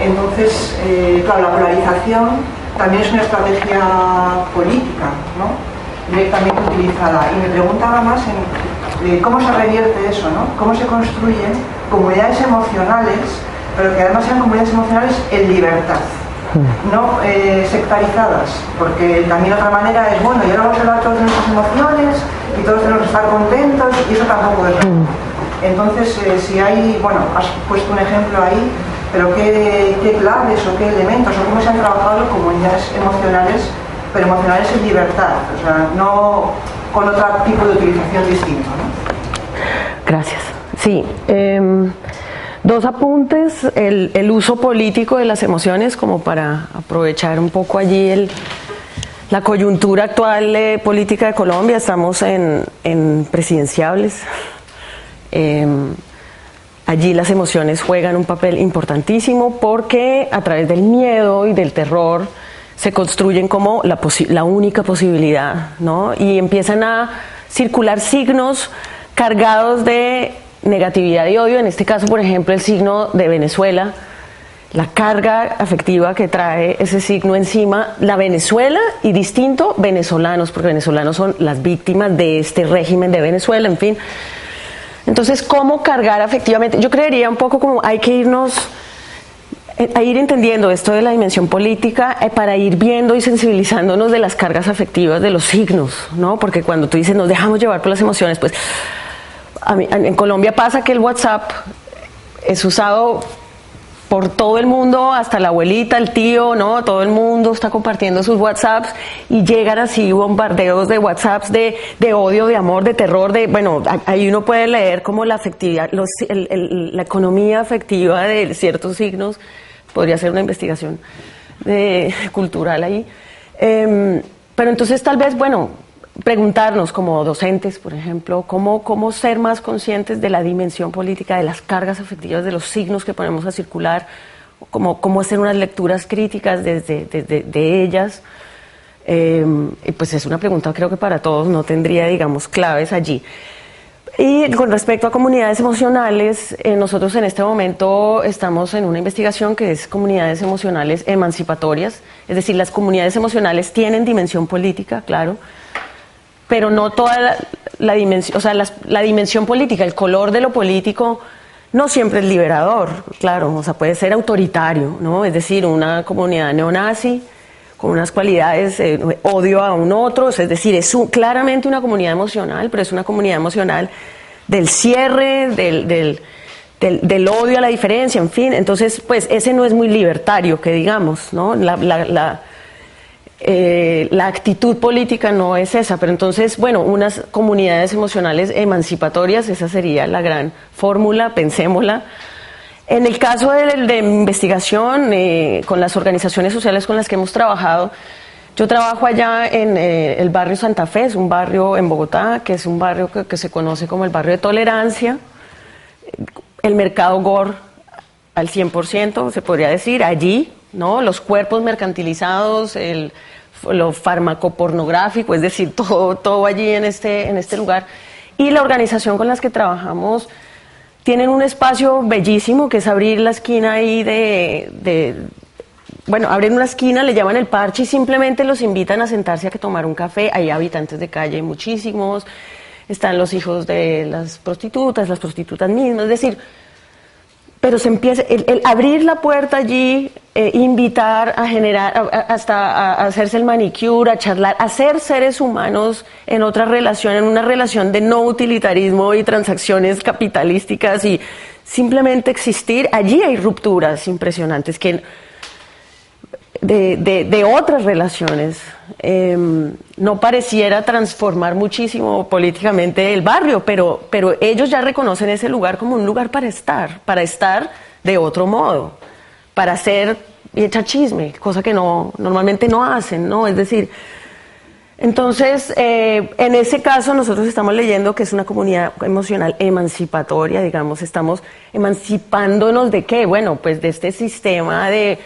Entonces, eh, claro, la polarización también es una estrategia política, ¿no? Directamente utilizada. Y me preguntaba más eh, cómo se revierte eso, ¿no? Cómo se construyen comunidades emocionales, pero que además sean comunidades emocionales en libertad no eh, sectarizadas, porque también otra manera es, bueno, y ahora vamos a hablar todos de nuestras emociones y todos tenemos que estar contentos y eso tampoco es. Entonces, eh, si hay, bueno, has puesto un ejemplo ahí, pero qué, qué claves o qué elementos o cómo se han trabajado comunidades emocionales, pero emocionales en libertad, o sea, no con otro tipo de utilización distinto. ¿no? Gracias. Sí. em, dos apuntes. El, el uso político de las emociones, como para aprovechar un poco allí el, la coyuntura actual política de Colombia. Estamos en, en presidenciables. Em, allí las emociones juegan un papel importantísimo porque a través del miedo y del terror se construyen como la, la única posibilidad, ¿no? Y empiezan a circular signos cargados de negatividad y odio, en este caso, por ejemplo, el signo de Venezuela, la carga afectiva que trae ese signo encima, la Venezuela y distinto venezolanos, porque venezolanos son las víctimas de este régimen de Venezuela, en fin. Entonces, ¿cómo cargar afectivamente? Yo creería un poco como hay que irnos eh, a ir entendiendo esto de la dimensión política eh, para ir viendo y sensibilizándonos de las cargas afectivas de los signos, ¿no? Porque cuando tú dices nos dejamos llevar por las emociones, pues a mí- en Colombia pasa que el WhatsApp es usado por todo el mundo, hasta la abuelita, el tío, ¿no? Todo el mundo está compartiendo sus WhatsApps y llegan así bombardeos de WhatsApps de, de odio, de amor, de terror, de, bueno, ahí uno puede leer como la afectividad, los- el- el- la economía afectiva de ciertos signos, podría ser una investigación de- cultural ahí. Em, pero entonces tal vez, bueno, preguntarnos como docentes, por ejemplo, cómo, cómo ser más conscientes de la dimensión política, de las cargas afectivas, de los signos que ponemos a circular, cómo, cómo hacer unas lecturas críticas desde, desde- de ellas. Eh, y pues es una pregunta creo que para todos no tendría, digamos, claves allí. Y con respecto a comunidades emocionales, eh, nosotros en este momento estamos en una investigación que es comunidades emocionales emancipatorias, es decir, las comunidades emocionales tienen dimensión política, claro, pero no toda la, dimensión, o sea, la dimensión política, el color de lo político no siempre es liberador, claro, o sea, puede ser autoritario, ¿no? Es decir, una comunidad neonazi con unas cualidades, eh, odio a un otro, es decir, es un- claramente una comunidad emocional, pero es una comunidad emocional del cierre, del, del, del- del odio a la diferencia, en fin, entonces, pues ese no es muy libertario, que digamos, ¿no? La- eh, la actitud política no es esa, pero entonces, bueno, unas comunidades emocionales emancipatorias, esa sería la gran fórmula, pensémosla. En el caso de, de investigación, eh, con las organizaciones sociales con las que hemos trabajado, yo trabajo allá en eh, el barrio Santa Fe, es un barrio en Bogotá, que es un barrio que, que se conoce como el barrio de tolerancia. El mercado Gore al 100%, se podría decir, allí, ¿no? Los cuerpos mercantilizados, el, lo farmacopornográfico, es decir, todo, todo allí en este, en este lugar. Y la organización con las que trabajamos tienen un espacio bellísimo que es abrir la esquina ahí de, de- bueno, abren una esquina, le llaman el parche y simplemente los invitan a sentarse a que tomar un café. Hay habitantes de calle, muchísimos. Están los hijos de las prostitutas, las prostitutas mismas. Es decir, pero se empieza, el, el abrir la puerta allí, eh, invitar a generar, hasta a, a hacerse el manicure, a charlar, a ser seres humanos en otra relación, en una relación de no utilitarismo y transacciones capitalísticas y simplemente existir, allí hay rupturas impresionantes que de, de- otras relaciones. Eh, no pareciera transformar muchísimo políticamente el barrio, pero, pero ellos ya reconocen ese lugar como un lugar para estar, para estar de otro modo, para hacer y echar chisme, cosa que no, normalmente no hacen, ¿no? Es decir, entonces, eh, en ese caso nosotros estamos leyendo que es una comunidad emocional emancipatoria, digamos, estamos emancipándonos de qué? Bueno, pues de este sistema de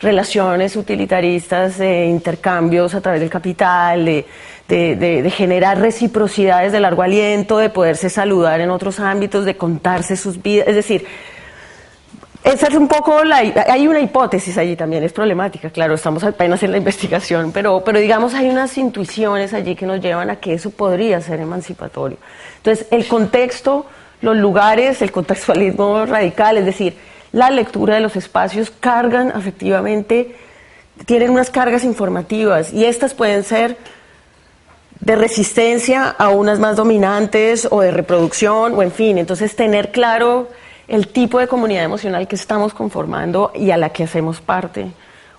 relaciones utilitaristas, de intercambios a través del capital, de, generar reciprocidades de largo aliento, de poderse saludar en otros ámbitos, de contarse sus vidas, es decir, esa es un poco. Hay una hipótesis allí también, es problemática, claro, estamos apenas en la investigación, pero, pero digamos hay unas intuiciones allí que nos llevan a que eso podría ser emancipatorio. Entonces, el contexto, los lugares, el contextualismo radical, es decir, la lectura de los espacios cargan afectivamente, tienen unas cargas informativas y estas pueden ser de resistencia a unas más dominantes o de reproducción o en fin, entonces tener claro el tipo de comunidad emocional que estamos conformando y a la que hacemos parte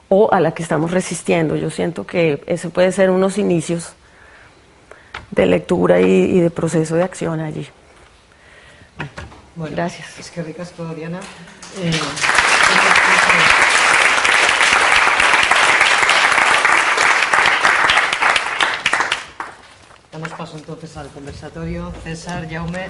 o a la que estamos resistiendo. Yo siento que eso puede ser unos inicios de lectura y, y de proceso de acción allí. Bueno, Gracias. Es que ricasco, Diana. Eh, Damos paso entonces al conversatorio. César, Jaume,